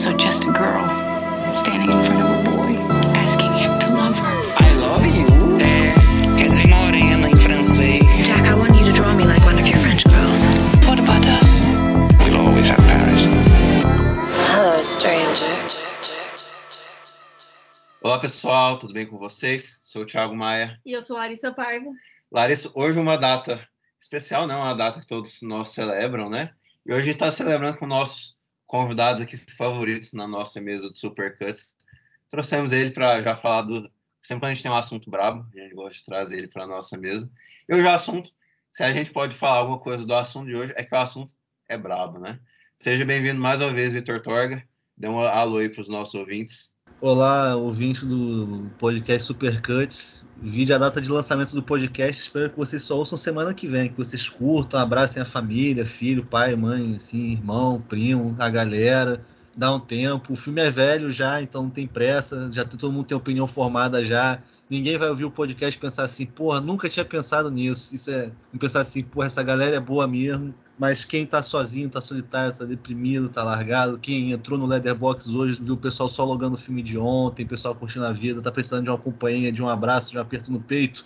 also just a girl standing in front of a boy, asking him to love her. I love you. É, quer dizer morena em francês. Jack, I want you to draw me like one of your French girls. What about us? We'll always have Paris. Hello, stranger. Olá pessoal, tudo bem com vocês? Sou o Thiago Maia. E eu sou Larissa Paiva. Larissa, hoje é uma data especial, não? Uma data que todos nós celebram, né? E hoje a gente está celebrando com nossos convidados aqui favoritos na nossa mesa do Supercuts. Trouxemos ele para já falar do. Sempre a gente tem um assunto brabo, a gente gosta de trazer ele para nossa mesa. E o assunto, se a gente pode falar alguma coisa do assunto de hoje, é que o assunto é brabo, né? Seja bem-vindo mais uma vez, Vitor Torga. Dê um alô aí para os nossos ouvintes. Olá, ouvinte do podcast Supercuts. Vídeo a data de lançamento do podcast. Espero que vocês só ouçam semana que vem, que vocês curtam, abracem a família, filho, pai, mãe, assim, irmão, primo, a galera. Dá um tempo. O filme é velho já, então não tem pressa. Já todo mundo tem opinião formada já. Ninguém vai ouvir o podcast e pensar assim, porra, nunca tinha pensado nisso. Isso é. Pensar assim, porra, essa galera é boa mesmo. Mas quem tá sozinho, tá solitário, tá deprimido, tá largado, quem entrou no Leatherbox hoje, viu o pessoal só logando o filme de ontem, o pessoal curtindo a vida, tá precisando de uma companhia, de um abraço, de um aperto no peito,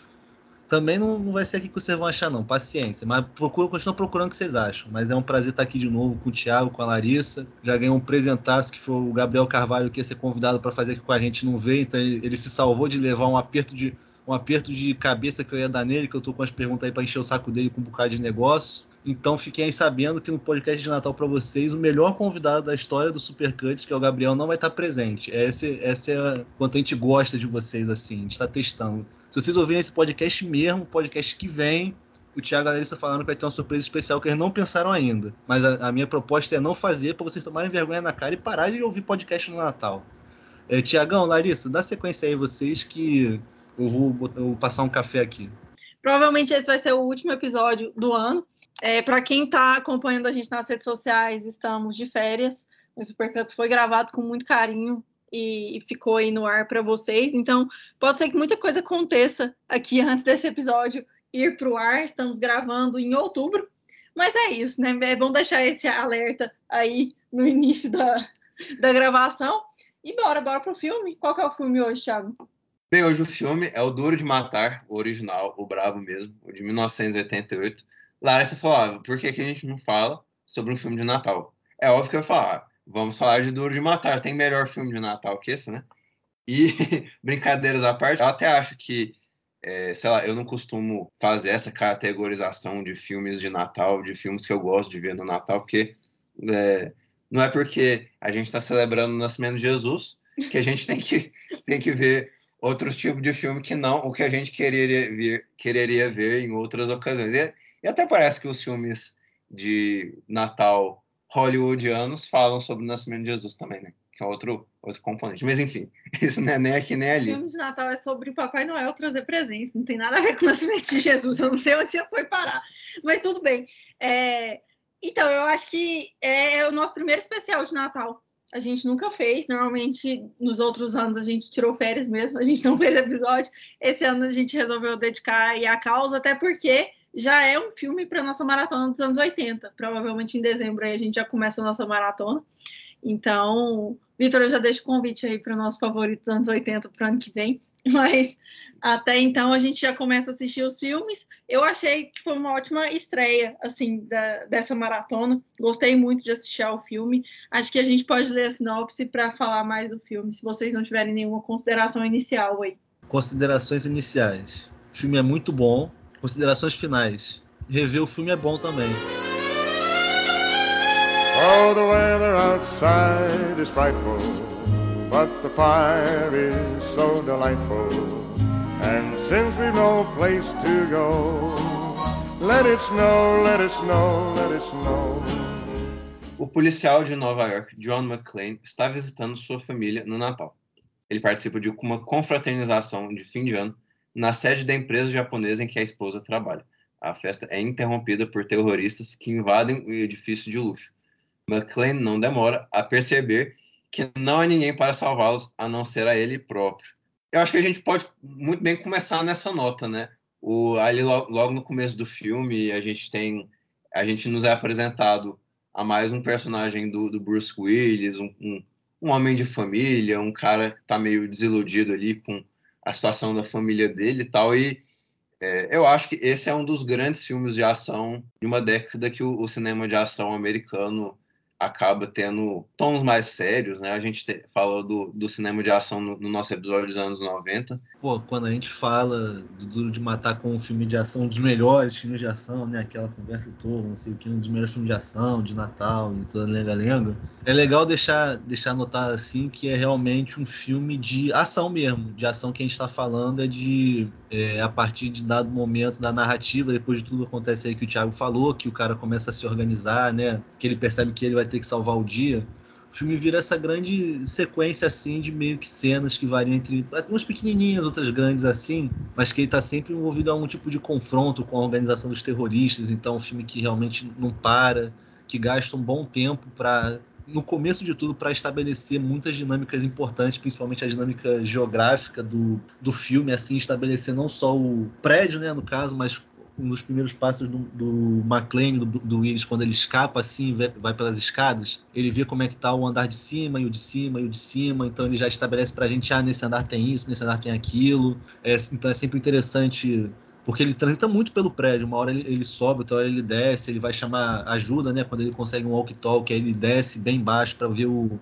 também não, não vai ser aqui que vocês vão achar, não. Paciência. Mas procura, continua procurando o que vocês acham. Mas é um prazer estar aqui de novo com o Thiago, com a Larissa. Já ganhei um presentaço que foi o Gabriel Carvalho, que ia ser convidado para fazer aqui com a gente, não veio. Então ele, ele se salvou de levar um aperto de, um aperto de cabeça que eu ia dar nele, que eu tô com as perguntas aí para encher o saco dele com um bocado de negócio. Então fiquem aí sabendo que no podcast de Natal para vocês, o melhor convidado da história do Supercuts, que é o Gabriel, não vai estar presente. Essa, essa é a, quanto a gente gosta de vocês, assim, a gente está testando. Se vocês ouvirem esse podcast mesmo, podcast que vem, o Thiago Larissa falaram que vai ter uma surpresa especial que eles não pensaram ainda. Mas a, a minha proposta é não fazer para vocês tomarem vergonha na cara e parar de ouvir podcast no Natal. É, Tiagão, Larissa, dá sequência aí vocês que eu vou, eu vou passar um café aqui. Provavelmente esse vai ser o último episódio do ano. É, Para quem está acompanhando a gente nas redes sociais, estamos de férias. O Supercuts foi gravado com muito carinho e ficou aí no ar para vocês. Então, pode ser que muita coisa aconteça aqui antes desse episódio ir para o ar. Estamos gravando em outubro. Mas é isso, né? É bom deixar esse alerta aí no início da, da gravação. E bora, bora pro filme. Qual que é o filme hoje, Thiago? Bem, hoje o filme é o Duro de Matar, o original, o bravo mesmo, o de 1988. Larissa falou, ah, por que, que a gente não fala sobre um filme de Natal? É óbvio que eu ia falar, vamos falar de Duro de Matar, tem melhor filme de Natal que esse, né? E, brincadeiras à parte, eu até acho que, é, sei lá, eu não costumo fazer essa categorização de filmes de Natal, de filmes que eu gosto de ver no Natal, porque é, não é porque a gente está celebrando o nascimento de Jesus que a gente tem que, tem que ver outros tipos de filme que não o que a gente quereria ver, quereria ver em outras ocasiões. E, e até parece que os filmes de Natal hollywoodianos falam sobre o nascimento de Jesus também, né? Que é outro, outro componente. Mas enfim, isso não é nem aqui nem ali. O filme de Natal é sobre o Papai Noel trazer presentes, não tem nada a ver com o nascimento de Jesus. Eu não sei onde você foi parar, mas tudo bem. É... Então, eu acho que é o nosso primeiro especial de Natal. A gente nunca fez. Normalmente, nos outros anos, a gente tirou férias mesmo. A gente não fez episódio. Esse ano, a gente resolveu dedicar aí a causa, até porque já é um filme para nossa maratona dos anos 80. Provavelmente em dezembro aí a gente já começa a nossa maratona. Então, Vitor, eu já deixo o convite aí para o nosso favorito dos anos 80 para o ano que vem. Mas até então a gente já começa a assistir os filmes. Eu achei que foi uma ótima estreia, assim, da, dessa maratona. Gostei muito de assistir ao filme. Acho que a gente pode ler a sinopse para falar mais do filme, se vocês não tiverem nenhuma consideração inicial aí. Considerações iniciais. O filme é muito bom. Considerações finais. Rever o filme é bom também. Oh, the weather outside is frightful, but the fire is so delightful. And since we've no place to go, let it snow, let it snow, let it snow. O policial de Nova York, John McClane, está visitando sua família no Natal. Ele participa de uma confraternização de fim de ano na sede da empresa japonesa em que a esposa trabalha. A festa é interrompida por terroristas que invadem o edifício de luxo. McClane não demora a perceber que não há ninguém para salvá-los a não ser a ele próprio. Eu acho que a gente pode muito bem começar nessa nota, né? O, ali logo, no começo do filme a gente tem, a gente nos é apresentado a mais um personagem do, do Bruce Willis, um, um, um homem de família, um cara que tá meio desiludido ali com a situação da família dele e tal. E é, eu acho que esse é um dos grandes filmes de ação de uma década que o, o cinema de ação americano acaba tendo tons mais sérios, né? A gente te, falou do, do cinema de ação no, no, nosso episódio dos anos 90. Pô, quando a gente fala do Duro de Matar como um filme de ação, um dos melhores filmes de ação, né? Aquela conversa toda, não sei o que, um dos melhores filmes de ação, de Natal e toda lenga-lenga. É legal deixar, deixar notar assim que é realmente um filme de ação mesmo. De ação que a gente está falando é de é, a partir de dado momento da narrativa, depois de tudo acontece aí que o Thiago falou, que o cara começa a se organizar, né? Que ele percebe que ele vai ter que salvar o dia o filme vira essa grande sequência assim de meio que cenas que variam entre umas pequenininhas, outras grandes assim, mas que ele está sempre envolvido a um tipo de confronto com a organização dos terroristas. Então, um filme que realmente não para, que gasta um bom tempo para no começo de tudo para estabelecer muitas dinâmicas importantes, principalmente a dinâmica geográfica do, do filme, assim estabelecer não só o prédio, né, no caso, mas um dos primeiros passos do, do McLean, do, do Willis, quando ele escapa assim, vai, pelas escadas, ele vê como é que tá o andar de cima e o de cima e o de cima, então ele já estabelece pra gente, ah, nesse andar tem isso, nesse andar tem aquilo. É, então é sempre interessante porque ele transita muito pelo prédio. Uma hora ele, ele, sobe, outra hora ele desce, ele vai chamar ajuda, né? Quando ele consegue um walk-talk, aí ele desce bem baixo para ver o,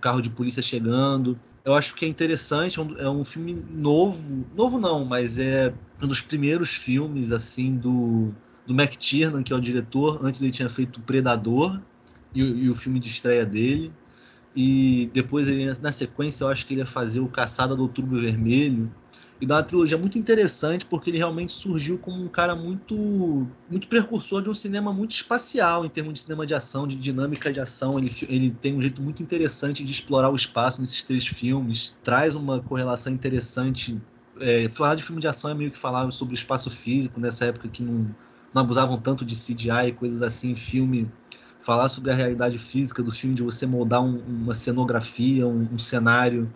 carro de polícia chegando. Eu acho que é interessante, é um, é um, filme novo, novo não, mas é um dos primeiros filmes assim do, do McTiernan, que é o diretor. Antes ele tinha feito Predador e, e o filme de estreia dele. E depois ele, na sequência, eu acho que ele ia fazer o Caçada do Outubro Vermelho, e dá uma trilogia muito interessante porque ele realmente surgiu como um cara muito muito precursor de um cinema muito espacial em termos de cinema de ação, de dinâmica de ação. Ele, ele tem um jeito muito interessante de explorar o espaço nesses três filmes, traz uma correlação interessante. É, falar de filme de ação é meio que falar sobre o espaço físico nessa época que não, não abusavam tanto de CGI e coisas assim. Filme falar sobre a realidade física do filme, de você moldar um, uma cenografia, um, um cenário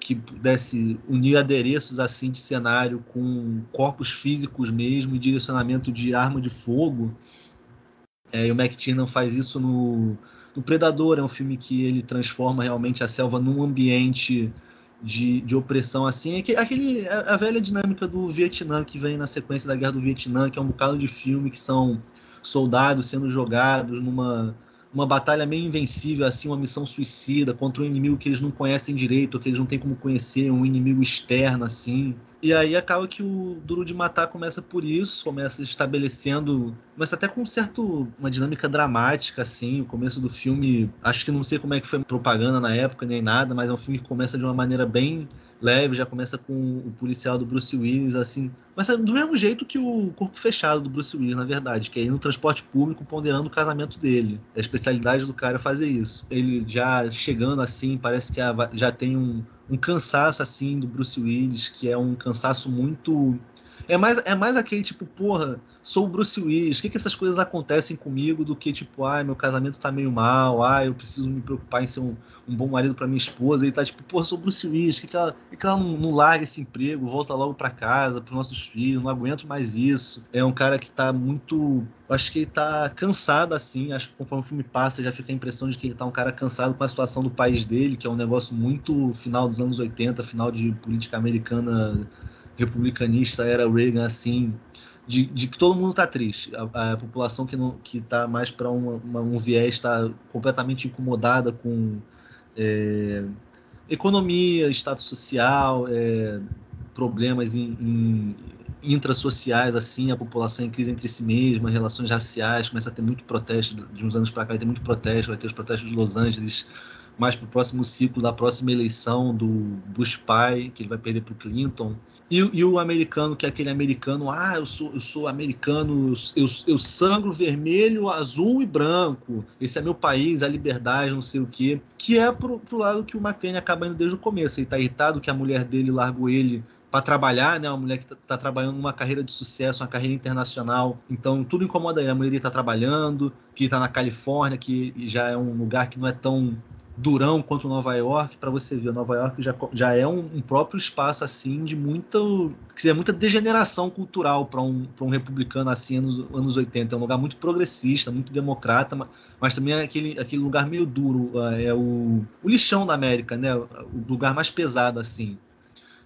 que pudesse unir adereços assim de cenário com corpos físicos mesmo e direcionamento de arma de fogo. É, e o McTiernan faz isso no, no Predador, é um filme que ele transforma realmente a selva num ambiente de, de opressão assim. É aquele, a, a velha dinâmica do Vietnã que vem na sequência da Guerra do Vietnã, que é um bocado de filme que são soldados sendo jogados numa uma batalha meio invencível, assim, uma missão suicida contra um inimigo que eles não conhecem direito, ou que eles não têm como conhecer, um inimigo externo, assim. E aí acaba que o Duro de Matar começa por isso, começa estabelecendo, mas até com um certo uma dinâmica dramática assim, o começo do filme, acho que não sei como é que foi propaganda na época nem nada, mas é um filme que começa de uma maneira bem leve, já começa com o policial do Bruce Willis, assim. Mas é do mesmo jeito que o corpo fechado do Bruce Willis, na verdade, que é ir no transporte público ponderando o casamento dele. A especialidade do cara é fazer isso. Ele já chegando assim, parece que já tem um, um cansaço assim do Bruce Willis, que é um cansaço muito. É mais, é mais aquele tipo, porra, sou o Bruce Willis, o que, que essas coisas acontecem comigo do que, tipo, ai, meu casamento tá meio mal, ai, eu preciso me preocupar em ser um, um bom marido para minha esposa, e tá tipo, pô, sou o Bruce Willis, que, que ela, que ela não, não larga esse emprego, volta logo para casa, pros nossos filhos, não aguento mais isso. É um cara que tá muito. Acho que ele tá cansado assim, acho que conforme o filme passa já fica a impressão de que ele tá um cara cansado com a situação do país dele, que é um negócio muito final dos anos 80, final de política americana republicanista, era Reagan assim de, de, que todo mundo está triste. A, a, população que não que está mais para um viés está completamente incomodada com é, economia, status social, é, problemas em, em, intrasociais, assim, a população em crise entre si mesma, relações raciais, começa a ter muito protesto, de uns anos para cá ter muito protesto, vai ter os protestos de Los Angeles, mais para o próximo ciclo da próxima eleição do Bush pai, que ele vai perder para o Clinton. E, e, o americano, que é aquele americano, ah, eu sou, eu sou americano, eu, eu sangro vermelho, azul e branco. Esse é meu país, a liberdade, não sei o quê. Que é pro, pro lado que o McCain acaba indo desde o começo. Ele tá irritado que a mulher dele largou ele para trabalhar, né? Uma mulher que está tá trabalhando numa carreira de sucesso, uma carreira internacional. Então tudo incomoda ele. A mulher está trabalhando, que está na Califórnia, que já é um lugar que não é tão durão quanto Nova York, para você ver, Nova York já, já é um, um, próprio espaço assim de muita, que é muita degeneração cultural para um, um republicano assim anos, anos 80. É um lugar muito progressista, muito democrata, mas, mas também é aquele, aquele lugar meio duro, é o, o lixão da América, né? O lugar mais pesado assim.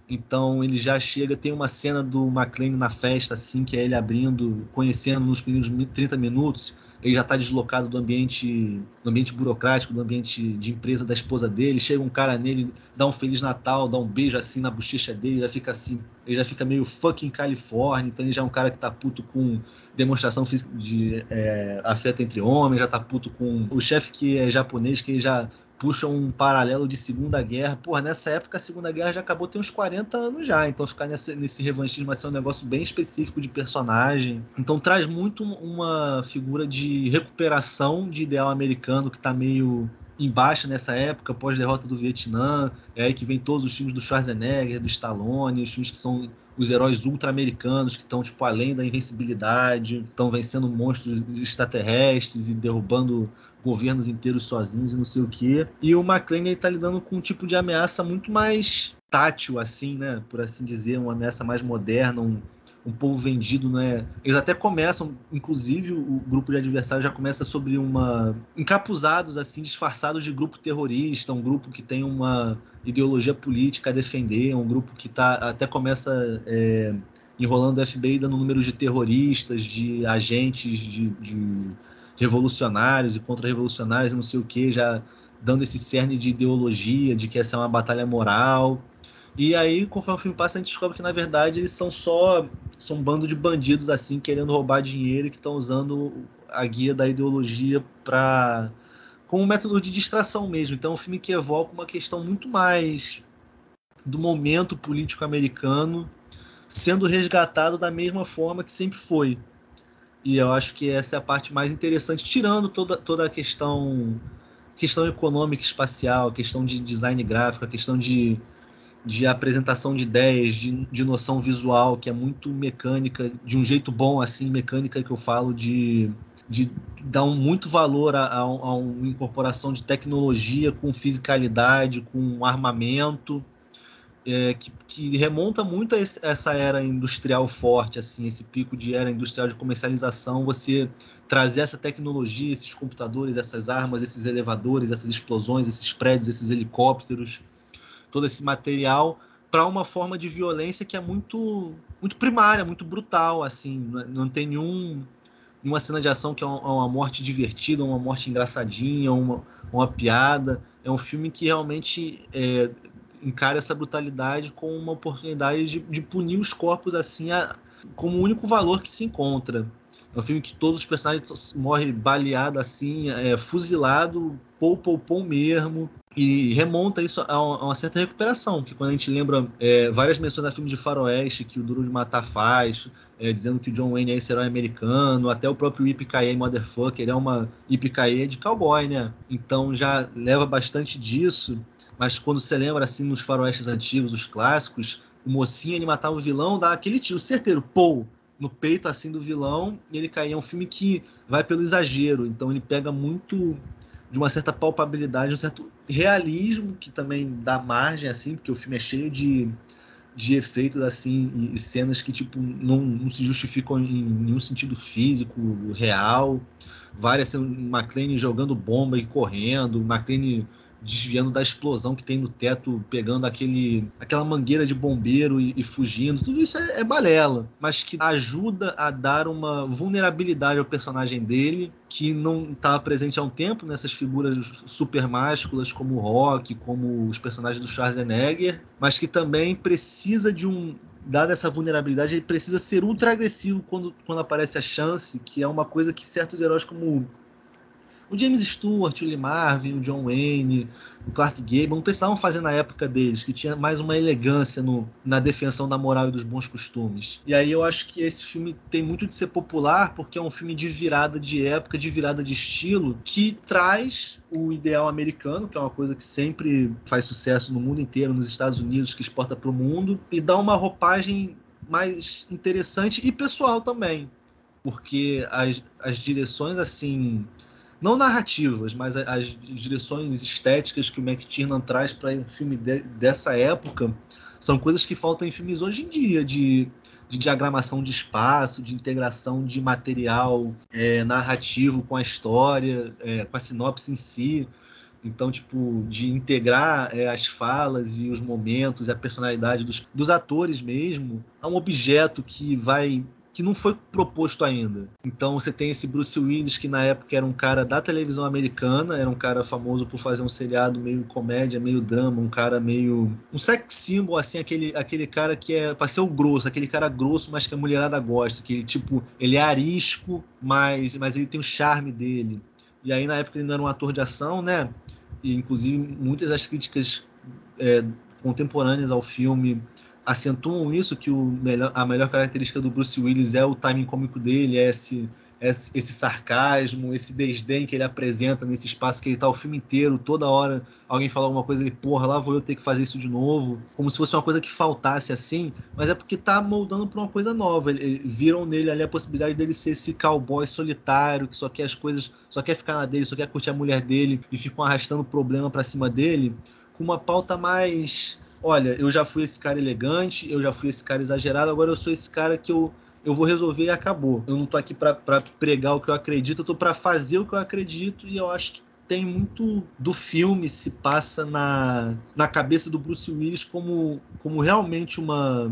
Então ele já chega, tem uma cena do McLean na festa, assim, que é ele abrindo, conhecendo nos primeiros 30 minutos ele já está deslocado do ambiente, do ambiente burocrático, do ambiente de empresa da esposa dele. Chega um cara nele, dá um feliz Natal, dá um beijo assim na bochecha dele, já fica assim, ele já fica meio fucking Califórnia. Então ele já é um cara que tá puto com demonstração física de é, afeto entre homens, já tá puto com o chefe que é japonês, que ele já puxa um paralelo de Segunda Guerra. Porra, nessa época a Segunda Guerra já acabou tem uns 40 anos já, então ficar nesse, nesse revanchismo vai ser um negócio bem específico de personagem. Então traz muito uma figura de recuperação de ideal americano que tá meio embaixo nessa época, pós-derrota do Vietnã, é aí que vem todos os filmes do Schwarzenegger, do Stallone, os filmes que são os heróis ultra-americanos que estão tipo além da invencibilidade, estão vencendo monstros extraterrestres e derrubando governos inteiros sozinhos e não sei o quê. E o McLean está lidando com um tipo de ameaça muito mais tátil, assim, né? Por assim dizer, uma ameaça mais moderna, um, um povo vendido, né? Eles até começam, inclusive o grupo de adversários já começa sobre uma encapuzados assim, disfarçados de grupo terrorista, um grupo que tem uma ideologia política a defender, um grupo que tá até começa é, enrolando o FBI dando número de terroristas, de agentes de, de revolucionários e contra-revolucionários, não sei o que, já dando esse cerne de ideologia, de que essa é uma batalha moral. E aí, conforme o filme passa, a gente descobre que, na verdade, eles são só são um bando de bandidos, assim, querendo roubar dinheiro e que estão usando a guia da ideologia para como método de distração mesmo. Então, é um filme que evoca uma questão muito mais do momento político americano sendo resgatado da mesma forma que sempre foi. E eu acho que essa é a parte mais interessante, tirando toda, toda a questão questão econômica espacial, questão de design gráfico, a questão de, de apresentação de ideias, de, de noção visual, que é muito mecânica, de um jeito bom, assim, mecânica que eu falo, de, de dar um, muito valor a, a, uma incorporação de tecnologia com fisicalidade, com armamento, é, que, que, remonta muito a esse, essa era industrial forte, assim, esse pico de era industrial de comercialização, você trazer essa tecnologia, esses computadores, essas armas, esses elevadores, essas explosões, esses prédios, esses helicópteros, todo esse material para uma forma de violência que é muito muito primária, muito brutal, assim, não tem nenhum uma cena de ação que é uma, morte divertida, uma morte engraçadinha, uma, uma piada. É um filme que realmente é, encara essa brutalidade como uma oportunidade de, de punir os corpos assim a, como o único valor que se encontra. É um filme que todos os personagens morrem baleados assim, é, fuzilado, pou, pou, pou mesmo. E remonta isso a uma, certa recuperação, que quando a gente lembra é, várias menções a filme de faroeste que o Duro de Matar faz, é, dizendo que o John Wayne é esse herói americano, até o próprio Yippee Motherfucker é uma Yippee de cowboy, né? Então já leva bastante disso mas quando você lembra assim nos faroestes antigos, os clássicos, o mocinho ele matava o vilão, dá aquele tiro certeiro, pô, no peito assim do vilão, e ele caía. É um filme que vai pelo exagero, então ele pega muito de uma certa palpabilidade, um certo realismo que também dá margem assim, porque o filme é cheio de de efeitos assim e cenas que tipo não, não se justificam em nenhum sentido físico real várias McLean jogando bomba e correndo McLean desviando da explosão que tem no teto, pegando aquele, aquela mangueira de bombeiro e, e fugindo. Tudo isso é, é, balela, mas que ajuda a dar uma vulnerabilidade ao personagem dele, que não estava presente há um tempo nessas figuras super másculas como o Rock, como os personagens do Schwarzenegger, mas que também precisa de um dada essa vulnerabilidade, ele precisa ser ultra agressivo quando, quando aparece a chance, que é uma coisa que certos heróis como o James Stewart, o Lee Marvin, o John Wayne, o Clark Gable não precisavam fazer na época deles, que tinha mais uma elegância no, na defensão da moral e dos bons costumes. E aí eu acho que esse filme tem muito de ser popular, porque é um filme de virada de época, de virada de estilo, que traz o ideal americano, que é uma coisa que sempre faz sucesso no mundo inteiro, nos Estados Unidos, que exporta para o mundo, e dá uma roupagem mais interessante e pessoal também. Porque as, as direções, assim, não narrativas, mas as direções estéticas que o McTiernan traz para um filme de- dessa época são coisas que faltam em filmes hoje em dia, de, de diagramação de espaço, de integração de material é, narrativo com a história, é, com a sinopse em si. Então, tipo, de integrar é, as falas e os momentos e a personalidade dos, dos atores mesmo a um objeto que vai que não foi proposto ainda. Então você tem esse Bruce Willis que na época era um cara da televisão americana, era um cara famoso por fazer um seriado meio comédia, meio drama, um cara meio um sex symbol assim, aquele aquele cara que é para ser o grosso, aquele cara grosso, mas que a mulherada gosta, que ele tipo, ele é arisco, mas mas ele tem o charme dele. E aí na época ele não era um ator de ação, né? E inclusive muitas das críticas é, contemporâneas ao filme acentuam isso que o melhor, a melhor característica do Bruce Willis é o timing cômico dele, é esse, esse, esse sarcasmo, esse desdém que ele apresenta nesse espaço que ele tá o filme inteiro, toda hora alguém fala alguma coisa, ele, porra, lá vou eu ter que fazer isso de novo, como se fosse uma coisa que faltasse assim, mas é porque tá moldando para uma coisa nova. Ele, ele- viram nele ali a possibilidade dele ser esse cowboy solitário, que só quer as coisas, só quer ficar na dele, só quer curtir a mulher dele e ficam arrastando problema para cima dele, com uma pauta mais olha, eu já fui esse cara elegante, eu já fui esse cara exagerado, agora eu sou esse cara que eu, eu vou resolver e acabou. Eu não tô aqui pra pregar o que eu acredito, eu tô pra fazer o que eu acredito e eu acho que tem muito do filme se passa na, na cabeça do Bruce Willis como, como realmente uma,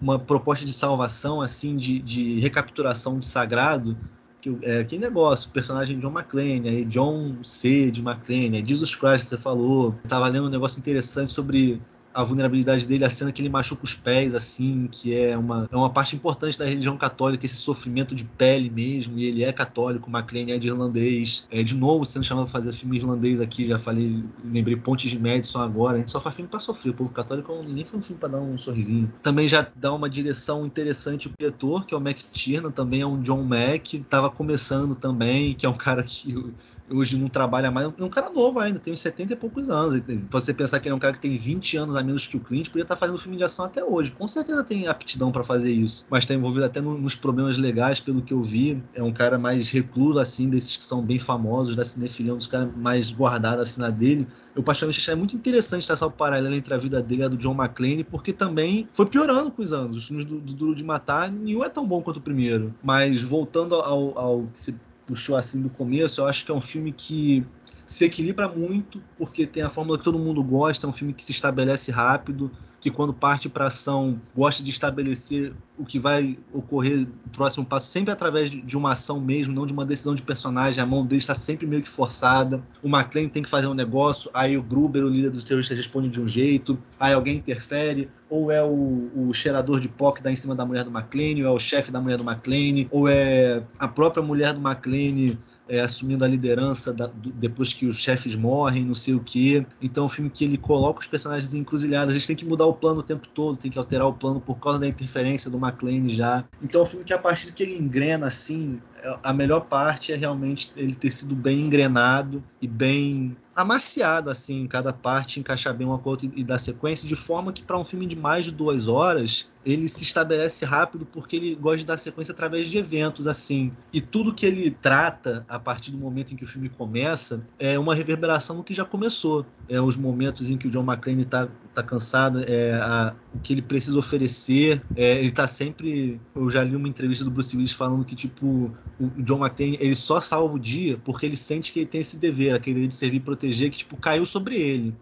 uma proposta de salvação, assim, de, de recapturação de sagrado, que, é, que negócio, o personagem John McClane, aí John C. de McClane, aí Jesus Christ, você falou. Eu tava lendo um negócio interessante sobre a vulnerabilidade dele, a cena que ele machuca os pés, assim, que é uma, é uma parte importante da religião católica, esse sofrimento de pele mesmo, e ele é católico, McLean é de irlandês. É, de novo, sendo chamado pra fazer filme irlandês aqui, já falei, lembrei Pontes de Madison agora, a gente só faz filme pra sofrer, o povo católico nem foi um filme pra dar um sorrisinho. Também já dá uma direção interessante o diretor, que é o McTiernan, também é um John Mack, tava começando também, que é um cara que hoje não trabalha mais. É um cara novo ainda, tem uns 70 e poucos anos. Você pensar que ele é um cara que tem 20 anos a menos que o Clint, podia estar fazendo filme de ação até hoje. Com certeza tem aptidão para fazer isso. Mas está envolvido até no- nos problemas legais, pelo que eu vi. É um cara mais recluso, assim, desses que são bem famosos, da cinefilia, um dos caras mais guardados assim na dele. Eu particularmente achei muito interessante traçar o paralelo entre a vida dele e a do John McClane, porque também foi piorando com os anos. Os filmes do, do Duro de Matar, nenhum é tão bom quanto o primeiro. Mas voltando ao, ao que se puxou assim do começo, eu acho que é um filme que se equilibra muito, porque tem a fórmula que todo mundo gosta, é um filme que se estabelece rápido, que quando parte para ação gosta de estabelecer o que vai ocorrer o próximo passo sempre através de uma ação mesmo, não de uma decisão de personagem. A mão dele está sempre meio que forçada. O McClane tem que fazer um negócio, aí o Gruber, o líder dos terroristas, responde de um jeito, aí alguém interfere, ou é o, o cheirador de pó que dá em cima da mulher do McClane, ou é o chefe da mulher do McClane, ou é a própria mulher do McClane é, assumindo a liderança da- do- depois que os chefes morrem, não sei o quê. Então é um filme que ele coloca os personagens em encruzilhadas. Eles têm que mudar o plano o tempo todo, tem que alterar o plano por causa da interferência do McClane já. Então é um filme que a partir que ele engrena assim, é- a melhor parte é realmente ele ter sido bem engrenado e bem amaciado assim em cada parte, encaixar bem uma com a outra e dar sequência, de forma que para um filme de mais de duas horas ele se estabelece rápido porque ele gosta de dar sequência através de eventos assim. E tudo que ele trata a partir do momento em que o filme começa é uma reverberação do que já começou. É os momentos em que o John McClane está tá cansado é a, o que ele precisa oferecer. É, ele tá sempre eu já li uma entrevista do Bruce Willis falando que tipo o John McClane ele só salva o dia porque ele sente que ele tem esse dever aquele dever de servir e proteger que tipo caiu sobre ele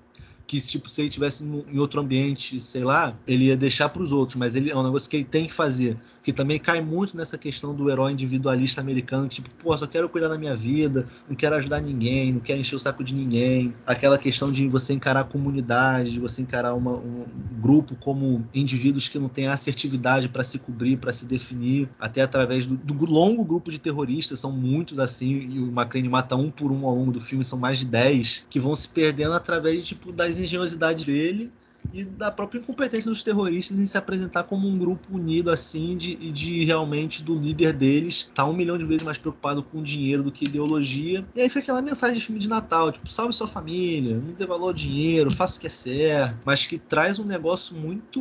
que tipo se ele tivesse em outro ambiente, sei lá, ele ia deixar para os outros, mas ele é um negócio que ele tem que fazer, que também cai muito nessa questão do herói individualista americano, que, tipo, pô, só quero cuidar da minha vida, não quero ajudar ninguém, não quero encher o saco de ninguém. Aquela questão de você encarar a comunidade, de você encarar uma- um grupo como indivíduos que não têm assertividade para se cobrir, para se definir, até através do, do longo grupo de terroristas, são muitos assim, e o McClane mata um por um ao longo do filme, são mais de 10, que vão se perdendo através tipo, das engenhosidades dele e da própria incompetência dos terroristas em se apresentar como um grupo unido assim de, de realmente do líder deles estar tá um milhão de vezes mais preocupado com dinheiro do que ideologia. E aí foi aquela mensagem de filme de Natal, tipo, salve sua família, não dê valor ao dinheiro, faça o que é certo, mas que traz um negócio muito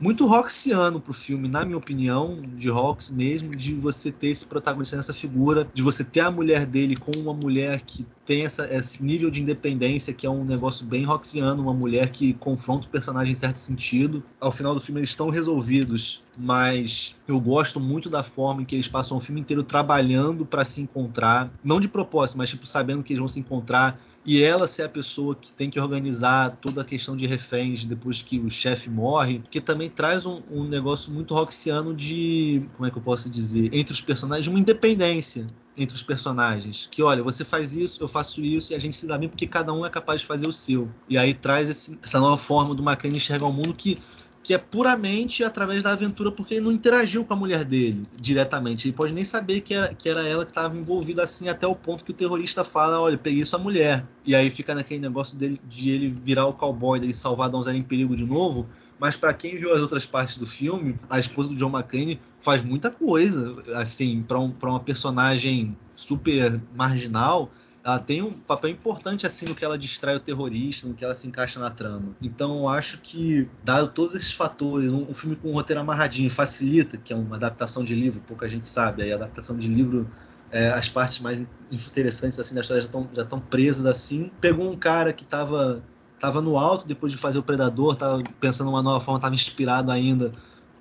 muito roxiano pro filme, na minha opinião, de Rox mesmo, de você ter esse protagonista nessa figura, de você ter a mulher dele com uma mulher que tem essa, esse nível de independência que é um negócio bem roxiano, uma mulher que confronta o personagem em certo sentido. Ao final do filme eles estão resolvidos, mas eu gosto muito da forma em que eles passam o filme inteiro trabalhando para se encontrar, não de propósito, mas tipo sabendo que eles vão se encontrar. E ela ser a pessoa que tem que organizar toda a questão de reféns depois que o chefe morre, que também traz um, um negócio muito roxiano de, como é que eu posso dizer, entre os personagens, uma independência entre os personagens. Que olha, você faz isso, eu faço isso, e a gente se dá bem porque cada um é capaz de fazer o seu. E aí traz esse, essa nova forma do McLean enxergar o mundo que que é puramente através da aventura, porque ele não interagiu com a mulher dele diretamente. Ele pode nem saber que era, que era ela que estava envolvida assim, até o ponto que o terrorista fala: olha, peguei sua mulher. E aí fica naquele negócio dele, de ele virar o cowboy, dele salvar a donzela em perigo de novo. Mas para quem viu as outras partes do filme, a esposa do John McClane faz muita coisa, assim, para um, uma personagem super marginal ela tem um papel importante assim no que ela distrai o terrorista, no que ela se encaixa na trama. Então eu acho que, dado todos esses fatores, um, um filme com um roteiro amarradinho facilita, que é uma adaptação de livro, pouca gente sabe, aí a adaptação de livro é, as partes mais interessantes assim da história já estão já estão presas assim. Pegou um cara que estava tava no alto depois de fazer o Predador, estava pensando uma nova forma, estava inspirado ainda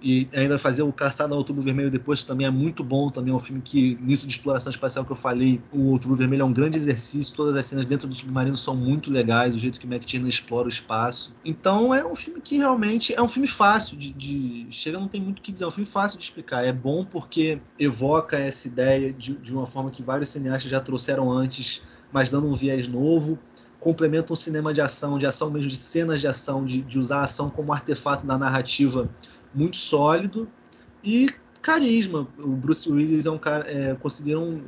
e ainda fazer o Caçado ao Outubro Vermelho depois também é muito bom, também é um filme que, nisso de exploração espacial que eu falei, o Outubro Vermelho é um grande exercício, todas as cenas dentro do submarino são muito legais, o jeito que o McTiernan explora o espaço. Então é um filme que realmente é um filme fácil de, de... chega não tem muito o que dizer, é um filme fácil de explicar, é bom porque evoca essa ideia de, de uma forma que vários cineastas já trouxeram antes, mas dando um viés novo, complementa um cinema de ação, de ação mesmo, de cenas de ação, de, de usar a ação como artefato da narrativa muito sólido e carisma. O Bruce Willis é um cara, é, conseguiram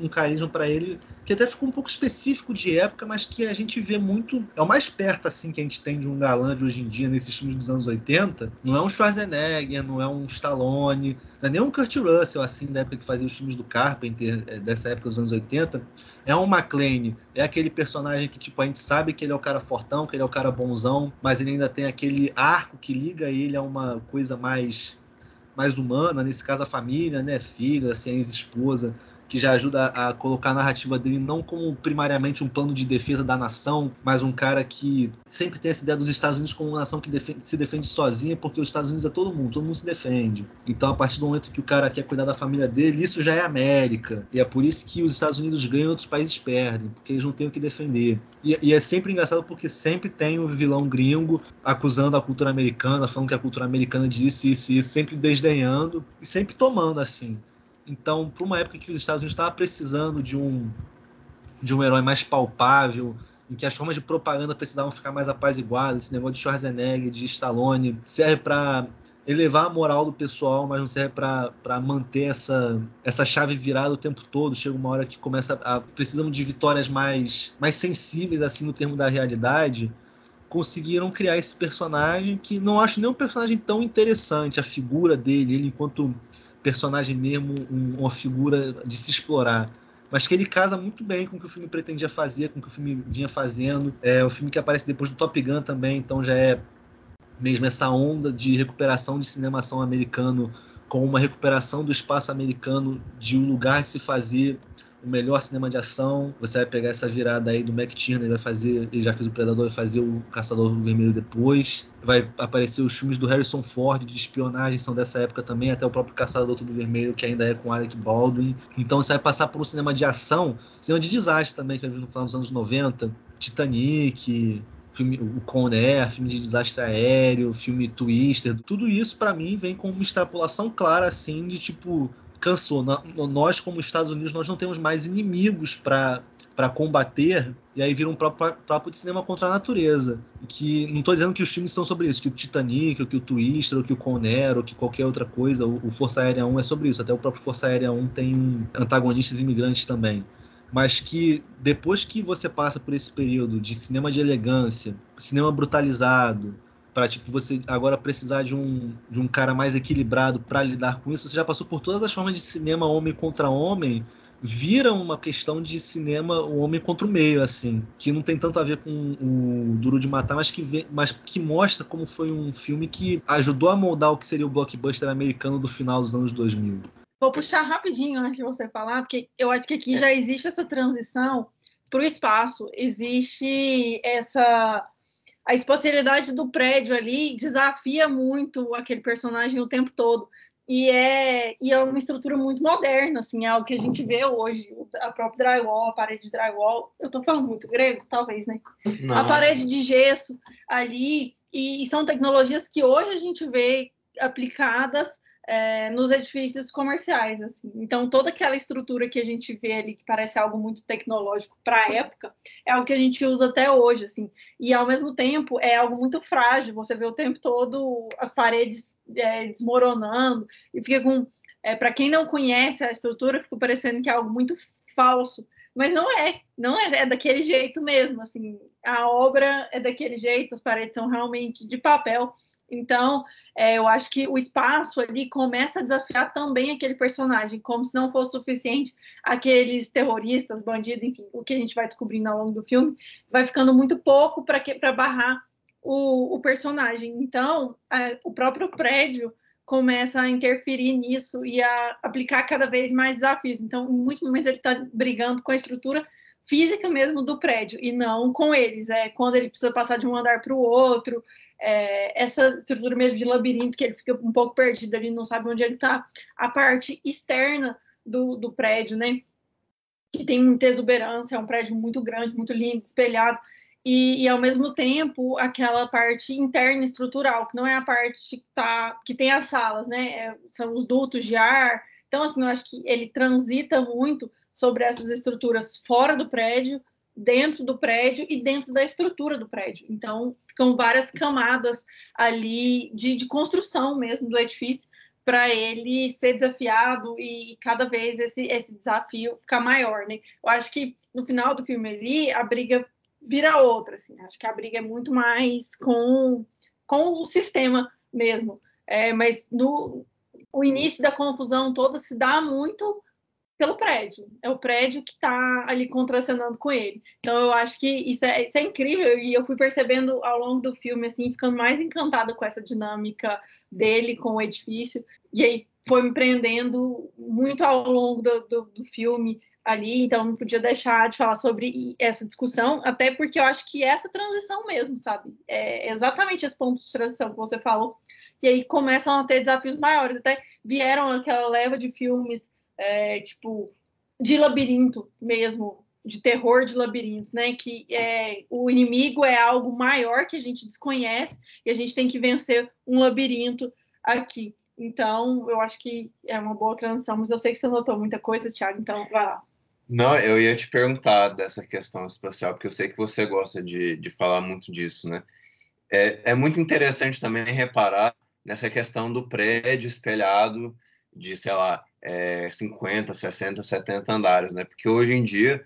um carisma para ele que até ficou um pouco específico de época, mas que a gente vê muito. É o mais perto assim que a gente tem de um galã de hoje em dia nesses filmes dos anos 80. Não é um Schwarzenegger, não é um Stallone, não é nem um Kurt Russell, assim, da época que fazia os filmes do Carpenter, é, dessa época dos anos 80. É um McClane, é aquele personagem que, tipo, a gente sabe que ele é o cara fortão, que ele é o cara bonzão, mas ele ainda tem aquele arco que liga ele a uma coisa mais mais humana, nesse caso a família, né, filha, assim, a ex-esposa que já ajuda a colocar a narrativa dele não como primariamente um plano de defesa da nação, mas um cara que sempre tem essa ideia dos Estados Unidos como uma nação que defende, se defende sozinha, porque os Estados Unidos é todo mundo, todo mundo se defende. Então, a partir do momento que o cara quer cuidar da família dele, isso já é América. E é por isso que os Estados Unidos ganham e outros países perdem, porque eles não têm o que defender. E, e é sempre engraçado porque sempre tem o vilão gringo acusando a cultura americana, falando que a cultura americana diz isso, isso, sempre desdenhando e sempre tomando assim. Então, para uma época que os Estados Unidos estavam precisando de um, de um herói mais palpável, em que as formas de propaganda precisavam ficar mais apaziguadas, esse negócio de Schwarzenegger, de Stallone, serve para elevar a moral do pessoal, mas não serve para manter essa, essa chave virada o tempo todo. Chega uma hora que começa a precisamos de vitórias mais mais sensíveis assim no termo da realidade. Conseguiram criar esse personagem que não acho nem um personagem tão interessante, a figura dele, ele enquanto personagem mesmo, um, uma figura de se explorar. Mas que ele casa muito bem com o que o filme pretendia fazer, com o que o filme vinha fazendo. É o filme que aparece depois do Top Gun também, então já é mesmo essa onda de recuperação de cinemação americano com uma recuperação do espaço americano de um lugar de se fazer o melhor cinema de ação. Você vai pegar essa virada aí do McTiernan, ele vai fazer, ele já fez o Predador, vai fazer o Caçador Vermelho depois. Vai aparecer os filmes do Harrison Ford de espionagem, são dessa época também, até o próprio Caçador do Vermelho, que ainda é com Alec Baldwin. Então você vai passar por um cinema de ação, cinema de desastre também, que a gente no dos anos 90, Titanic, filme, o Con Air, filme de desastre aéreo, filme Twister, tudo isso para mim vem com uma extrapolação clara assim de tipo cansou. Nós, como Estados Unidos, nós não temos mais inimigos para para combater, e aí vira um próprio de cinema contra a natureza. Que não estou dizendo que os filmes são sobre isso, que o Titanic, ou que o Twister, ou que o Conner, ou que qualquer outra coisa, o, o Força Aérea 1 é sobre isso. Até o próprio Força Aérea 1 tem antagonistas imigrantes também. mas que depois que você passa por esse período de cinema de elegância, cinema brutalizado, para tipo você agora precisar de um, de um cara mais equilibrado para lidar com isso, você já passou por todas as formas de cinema homem contra homem, vira uma questão de cinema o homem contra o meio assim, que não tem tanto a ver com o Duro de Matar, mas que vê, mas que mostra como foi um filme que ajudou a moldar o que seria o blockbuster americano do final dos anos 2000. Vou puxar rapidinho antes de você falar, porque eu acho que aqui já existe essa transição para o espaço, existe essa a espacialidade do prédio ali desafia muito aquele personagem o tempo todo. E é, e é uma estrutura muito moderna, assim, é algo que a gente vê hoje. A própria drywall, a parede de drywall. Eu estou falando muito grego, talvez, né? Não, a parede de gesso ali. E, e são tecnologias que hoje a gente vê aplicadas é, nos edifícios comerciais, assim. Então, toda aquela estrutura que a gente vê ali, que parece algo muito tecnológico para a época, é algo que a gente usa até hoje, assim. E, ao mesmo tempo, é algo muito frágil. Você vê o tempo todo as paredes é, desmoronando e fica com... É, para quem não conhece a estrutura, fica parecendo que é algo muito falso. Mas não é, não é, é daquele jeito mesmo, assim. A obra é daquele jeito, as paredes são realmente de papel. Então, é, eu acho que o espaço ali começa a desafiar também aquele personagem, como se não fosse suficiente aqueles terroristas, bandidos, enfim, o que a gente vai descobrindo ao longo do filme, vai ficando muito pouco para barrar o, o, personagem. Então, é, o próprio prédio começa a interferir nisso e a aplicar cada vez mais desafios. Então, em muitos momentos, ele está brigando com a estrutura física mesmo do prédio e não com eles. É quando ele precisa passar de um andar para o outro, é, essa estrutura mesmo de labirinto, que ele fica um pouco perdido ali, não sabe onde ele está. A parte externa do, do prédio, né? Que tem muita exuberância, é um prédio muito grande, muito lindo, espelhado. E, e, ao mesmo tempo aquela parte interna estrutural, que não é a parte que, tá, que tem as salas, né? É, são os dutos de ar. Então, assim, eu acho que ele transita muito sobre essas estruturas fora do prédio, dentro do prédio e dentro da estrutura do prédio. Então, ficam várias camadas ali de, de construção mesmo do edifício para ele ser desafiado e cada vez esse, esse desafio ficar maior, né? Eu acho que no final do filme ali, a briga vira outra, assim. Acho que a briga é muito mais com, com o sistema mesmo. É, mas no o início da confusão toda se dá muito pelo prédio. É o prédio que está ali contracenando com ele. Então eu acho que isso é, isso é incrível e eu fui percebendo ao longo do filme, assim, ficando mais encantada com essa dinâmica dele com o edifício. E aí foi me prendendo muito ao longo do, do, do filme ali, então não podia deixar de falar sobre essa discussão, até porque eu acho que é essa transição mesmo, sabe? É exatamente esse ponto de transição que você falou. E aí começam a ter desafios maiores. Até vieram aquela leva de filmes é, tipo, de labirinto mesmo, de terror de labirinto, né? Que é, o inimigo é algo maior que a gente desconhece e a gente tem que vencer um labirinto aqui. Então, eu acho que é uma boa transição, mas eu sei que você notou muita coisa, Thiago, então vai lá. Não, eu ia te perguntar dessa questão espacial, porque eu sei que você gosta de, de falar muito disso, né? É, é muito interessante também reparar nessa questão do prédio espelhado de, sei lá, é, 50, 60, 70 andares, né? Porque hoje em dia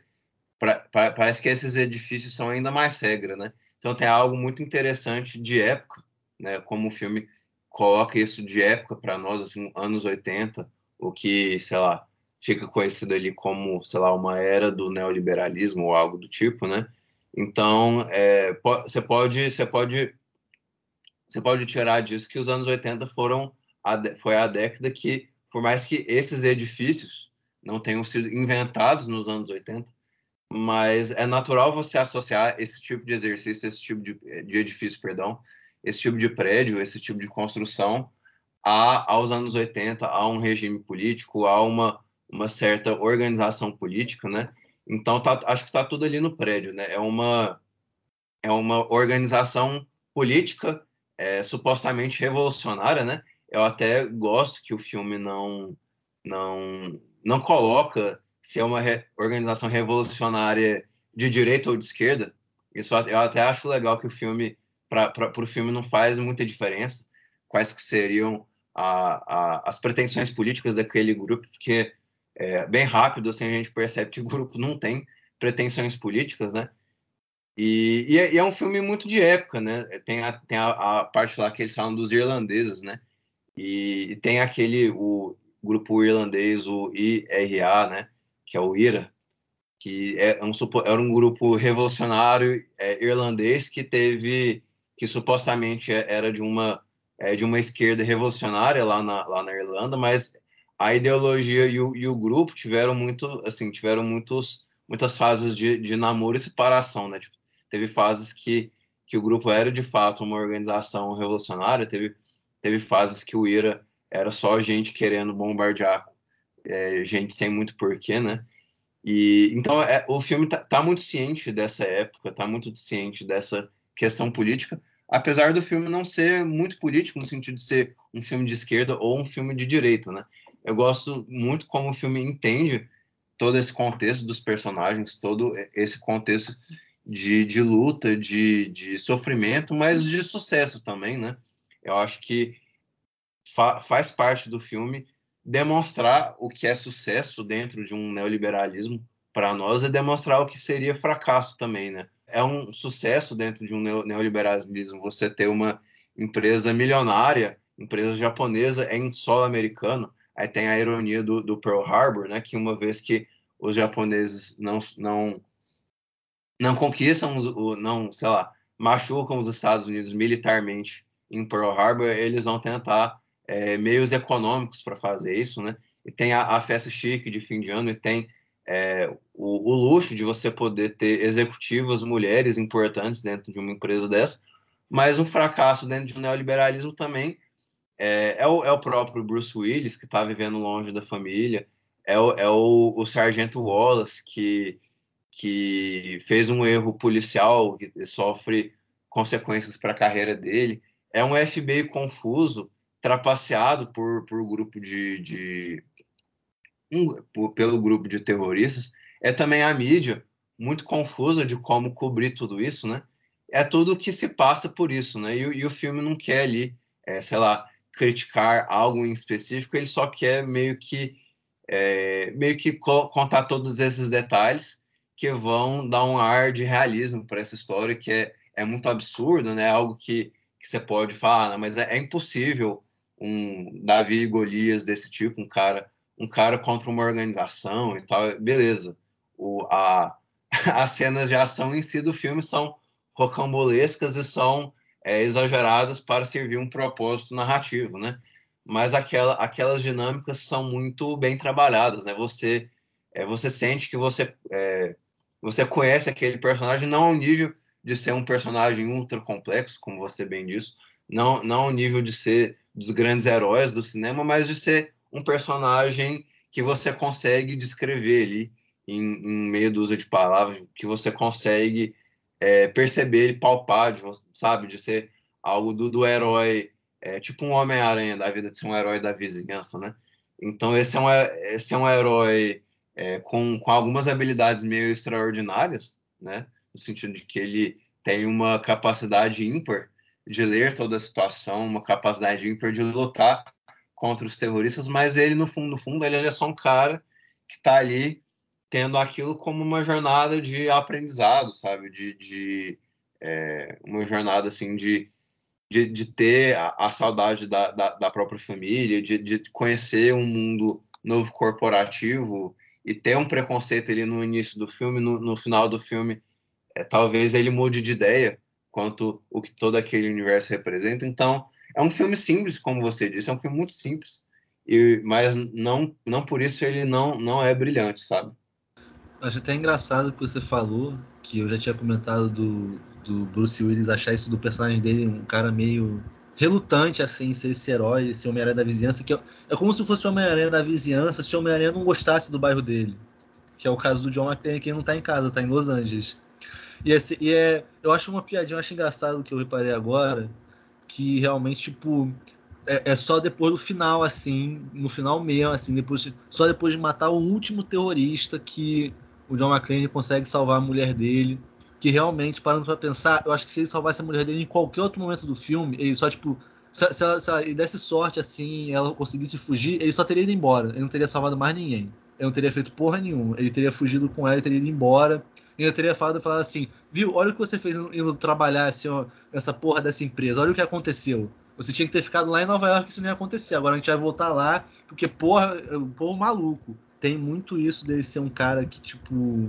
pra, pra, parece que esses edifícios são ainda mais regra, né? Então tem algo muito interessante de época, né? Como o filme coloca isso de época para nós, assim, anos 80, o que, sei lá, fica conhecido ali como, sei lá, uma era do neoliberalismo ou algo do tipo, né? Então, é, você pode, você pode, você pode tirar disso que os anos 80 foram a, foi a década que por mais que esses edifícios não tenham sido inventados nos anos 80, mas é natural você associar esse tipo de exercício, esse tipo de, de edifício, perdão, esse tipo de prédio, esse tipo de construção a, aos anos 80, a um regime político, a uma, uma certa organização política, né? Então, tá, acho que está tudo ali no prédio, né? É uma, é uma organização política é, supostamente revolucionária, né? Eu até gosto que o filme não não não coloca se é uma re organização revolucionária de direita ou de esquerda. Isso eu até acho legal que o filme para o filme não faz muita diferença quais que seriam a, a, as pretensões políticas daquele grupo, porque é, bem rápido, assim, a gente percebe que o grupo não tem pretensões políticas, né? E, e, é, e é um filme muito de época, né? Tem a, tem a, a, parte lá que eles falam dos irlandeses, né? E, e tem aquele, o grupo irlandês, o IRA, né? Que é o IRA, que é um, era um grupo revolucionário é, irlandês que teve, que supostamente é, era de uma, é, de uma esquerda revolucionária lá na, lá na Irlanda, mas a ideologia e o, e o grupo tiveram muito, assim, tiveram muitos, muitas fases de, de namoro e separação, né? Tipo, teve fases que, que o grupo era de fato uma organização revolucionária, teve, teve fases que o IRA era só gente querendo bombardear é, gente sem muito porquê, né? E então é, o filme tá, tá, muito ciente dessa época, tá muito ciente dessa questão política, apesar do filme não ser muito político no sentido de ser um filme de esquerda ou um filme de direita, né? Eu gosto muito como o filme entende todo esse contexto dos personagens, todo esse contexto de, de luta, de, de sofrimento, mas de sucesso também, né? Eu acho que fa faz parte do filme demonstrar o que é sucesso dentro de um neoliberalismo para nós e demonstrar o que seria fracasso também, né? É um sucesso dentro de um neoliberalismo você ter uma empresa milionária, empresa japonesa em solo americano. Aí tem a ironia do, do Pearl Harbor, né? Que uma vez que os japoneses não, não não conquistam, não, sei lá, machucam os Estados Unidos militarmente em Pearl Harbor, eles vão tentar é, meios econômicos para fazer isso, né? E tem a, a, festa chique de fim de ano e tem é, o, o, luxo de você poder ter executivas mulheres importantes dentro de uma empresa dessa, mas um fracasso dentro de um neoliberalismo também é, é, o, é o próprio Bruce Willis, que está vivendo longe da família, é o, é o, o Sargento Wallace, que que fez um erro policial que sofre consequências para a carreira dele. É um FBI confuso, trapaceado por, por grupo de, de um, por, pelo grupo de terroristas. É também a mídia muito confusa de como cobrir tudo isso, né? É tudo que se passa por isso, né? E, e o filme não quer ali, é, sei lá, criticar algo em específico, ele só quer meio que é, meio que contar todos esses detalhes que vão dar um ar de realismo para essa história que é, é muito absurdo, né? Algo que, que você pode falar, mas é, é, impossível um Davi Golias desse tipo, um cara, um cara contra uma organização e tal, beleza. O, a, as cenas de ação em si do filme são rocambolescas e são é, exageradas para servir um propósito narrativo, né? Mas aquela, aquelas dinâmicas são muito bem trabalhadas, né? Você é, você sente que você é, você conhece aquele personagem não ao nível de ser um personagem ultra complexo, como você bem disse, não, não ao nível de ser dos grandes heróis do cinema, mas de ser um personagem que você consegue descrever ali em, em meio dúzia de palavras, que você consegue é, perceber ele palpar, de, sabe, de ser algo do, do herói, é, tipo um Homem-Aranha da vida, de ser um herói da vizinhança, né? Então esse é um, esse é um herói é, com, com algumas habilidades meio extraordinárias, né? No sentido de que ele tem uma capacidade ímpar de ler toda a situação, uma capacidade ímpar de lutar contra os terroristas, mas ele, no fundo, no fundo, ele é só um cara que está ali tendo aquilo como uma jornada de aprendizado, sabe? De, de é, uma jornada, assim, de, de, de ter a, a saudade da, da, da, própria família, de, de conhecer um mundo novo corporativo e ter um preconceito ali no início do filme, no, no final do filme, é, talvez ele mude de ideia quanto o que todo aquele universo representa. Então, é um filme simples, como você disse, é um filme muito simples, e, mas não, não por isso ele não, não é brilhante, sabe? Acho até engraçado que você falou, que eu já tinha comentado do, do Bruce Willis achar isso do personagem dele um cara meio relutante assim ser esse herói, esse Homem-Aranha da vizinhança, que é, é como se fosse o Homem-Aranha da vizinhança se o Homem-Aranha não gostasse do bairro dele. Que é o caso do John McClane, que não tá em casa, tá em Los Angeles. E, esse, e é, eu acho uma piadinha, eu acho engraçado que eu reparei agora, que realmente, tipo, é, é, só depois do final, assim, no final mesmo, assim, depois, só depois de matar o último terrorista que o John McClane consegue salvar a mulher dele que realmente, parando pra pensar, eu acho que se ele salvasse a mulher dele em qualquer outro momento do filme, ele só, tipo, se, se, ela, se ela, ele desse sorte, assim, ela conseguisse fugir, ele só teria ido embora, ele não teria salvado mais ninguém. ele não teria feito porra nenhuma. Ele teria fugido com ela, ele teria ido embora. Eu teria falado, falado assim, viu, olha o que você fez indo trabalhar assim, ó, nessa porra dessa empresa, olha o que aconteceu. Você tinha que ter ficado lá em Nova York, isso não ia acontecer. Agora a gente vai voltar lá, porque, porra, o povo maluco. Tem muito isso dele ser um cara que, tipo.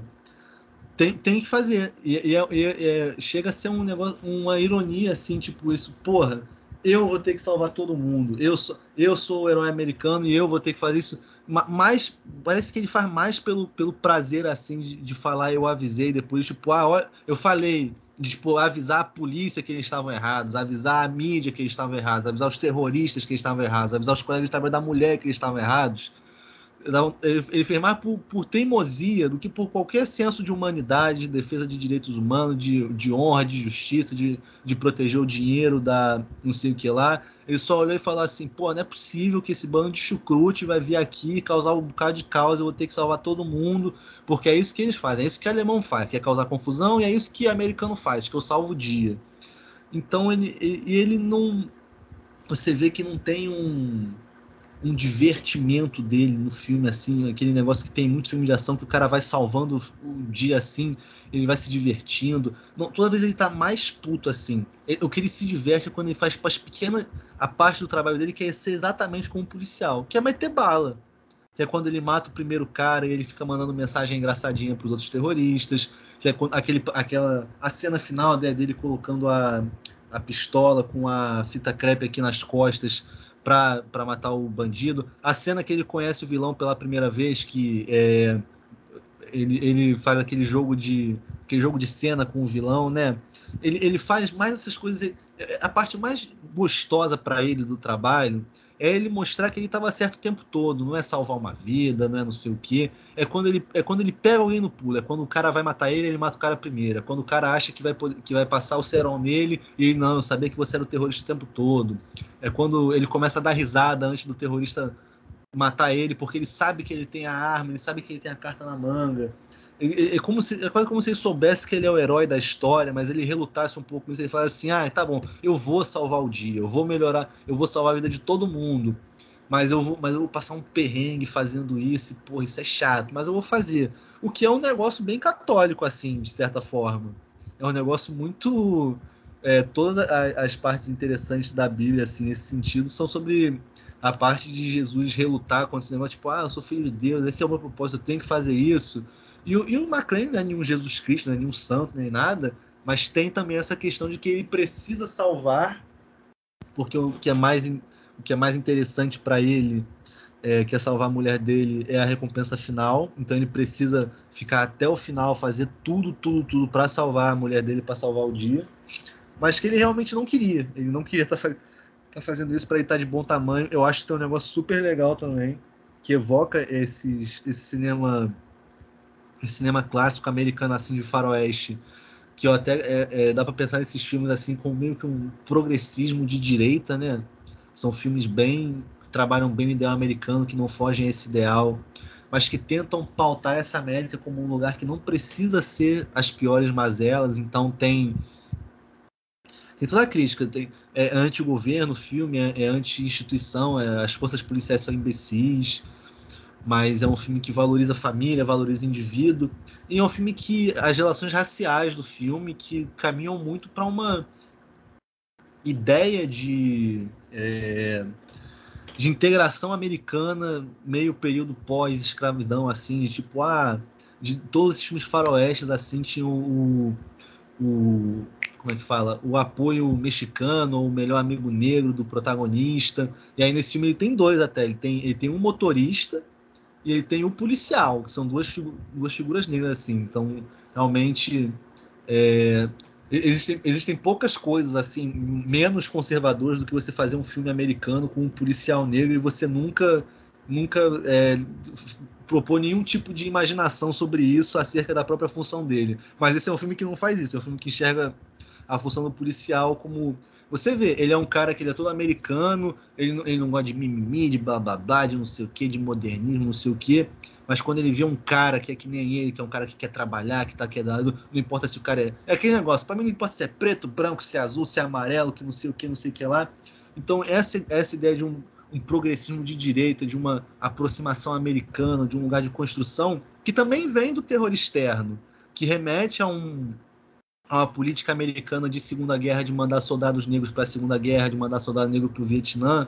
Tem, tem que fazer. E, e, e, e chega a ser um negócio, uma ironia, assim, tipo, isso, porra, eu vou ter que salvar todo mundo. Eu sou, eu sou o herói americano e eu vou ter que fazer isso. Mas parece que ele faz mais pelo, pelo prazer, assim, de, de falar, eu avisei depois, tipo, ah, olha, eu falei, de, tipo, avisar a polícia que eles estavam errados, avisar a mídia que eles estavam errados, avisar os terroristas que eles estavam errados, avisar os colegas de trabalho da mulher que eles estavam errados. Ele fez mais por, por, teimosia do que por qualquer senso de humanidade, de defesa de direitos humanos, de, de honra, de justiça, de, de proteger o dinheiro da não sei o que lá. Ele só olhou e falou assim: pô, não é possível que esse bando de chucrute vai vir aqui causar um bocado de causa, eu vou ter que salvar todo mundo, porque é isso que eles fazem, é isso que o alemão faz, que é causar confusão, e é isso que o americano faz, que eu salvo o dia. Então ele, ele, ele não. Você vê que não tem um um divertimento dele no filme, assim, aquele negócio que tem muito filme de ação que o cara vai salvando o dia assim, ele vai se divertindo. Não, toda vez ele tá mais puto assim. O que ele se diverte é quando ele faz as pequenas. a parte do trabalho dele que é ser exatamente como um policial, que é meter bala. Que é quando ele mata o primeiro cara e ele fica mandando mensagem engraçadinha pros outros terroristas. Que é aquele, aquela. a cena final né, dele colocando a, a pistola com a fita crepe aqui nas costas para matar o bandido. A cena que ele conhece o vilão pela primeira vez, que é, ele, ele faz aquele jogo de aquele jogo de cena com o vilão, né? Ele, ele faz mais essas coisas. A parte mais gostosa para ele do trabalho é ele mostrar que ele estava certo o tempo todo, não é salvar uma vida, não é não sei o quê. É quando ele, é quando ele pega alguém no pulo, é quando o cara vai matar ele, ele mata o cara primeiro. É quando o cara acha que vai, que vai passar o serão nele e não, eu sabia que você era o terrorista o tempo todo. É quando ele começa a dar risada antes do terrorista matar ele, porque ele sabe que ele tem a arma, ele sabe que ele tem a carta na manga. É, como se, é quase como se ele soubesse que ele é o herói da história, mas ele relutasse um pouco nisso. Ele fala assim: ah, tá bom, eu vou salvar o dia, eu vou melhorar, eu vou salvar a vida de todo mundo. Mas eu vou, mas eu vou passar um perrengue fazendo isso, e, porra, isso é chato, mas eu vou fazer. O que é um negócio bem católico, assim, de certa forma. É um negócio muito. É, todas as partes interessantes da Bíblia, assim, nesse sentido, são sobre a parte de Jesus relutar contra esse negócio, tipo, ah, eu sou filho de Deus, esse é o meu propósito, eu tenho que fazer isso. E, e o McLean não é nenhum Jesus Cristo, não é nenhum santo, nem nada, mas tem também essa questão de que ele precisa salvar, porque o que é mais, o que é mais interessante para ele, é, que é salvar a mulher dele, é a recompensa final. Então ele precisa ficar até o final, fazer tudo, tudo, tudo para salvar a mulher dele, para salvar o dia. Mas que ele realmente não queria. Ele não queria estar tá, tá fazendo isso para ele estar tá de bom tamanho. Eu acho que tem um negócio super legal também, que evoca esses, esse cinema cinema clássico americano assim de faroeste que eu até é, é, dá para pensar nesses filmes assim com meio que um progressismo de direita, né? São filmes bem que trabalham bem o ideal americano, que não fogem a esse ideal, mas que tentam pautar essa América como um lugar que não precisa ser as piores mazelas. Então tem tem toda a crítica, tem, é anti-governo, o filme é, é anti-instituição, é, as forças policiais são imbecis, mas é um filme que valoriza a família, valoriza o indivíduo, e é um filme que as relações raciais do filme que caminham muito para uma ideia de é, de integração americana meio período pós escravidão assim, de tipo ah, de todos esses filmes faroestes assim tinham o, o como é que fala? O apoio mexicano, ou o melhor amigo negro do protagonista. E aí nesse filme ele tem dois até. Ele tem, ele tem um motorista e ele tem o policial, que são duas, duas figuras negras, assim. Então, realmente, é, existem, existem poucas coisas, assim, menos conservadoras do que você fazer um filme americano com um policial negro e você nunca, nunca é, propor nenhum tipo de imaginação sobre isso acerca da própria função dele. Mas esse é um filme que não faz isso, é um filme que enxerga a função do policial como você vê, ele é um cara que ele é todo americano, ele, ele não gosta de mimimi, de blá blá blá, de não sei o que, de modernismo, não sei o que. Mas quando ele vê um cara que é que nem ele, que é um cara que quer trabalhar, que tá quedado, não importa se o cara é. É aquele negócio, para mim não importa se é preto, branco, se é azul, se é amarelo, que não sei o que, não sei o que lá. Então, essa, essa ideia de um, um progressismo de direita, de uma aproximação americana, de um lugar de construção, que também vem do terror externo, que remete a um, a política americana de Segunda Guerra, de mandar soldados negros para a Segunda Guerra, de mandar soldado negro para o Vietnã,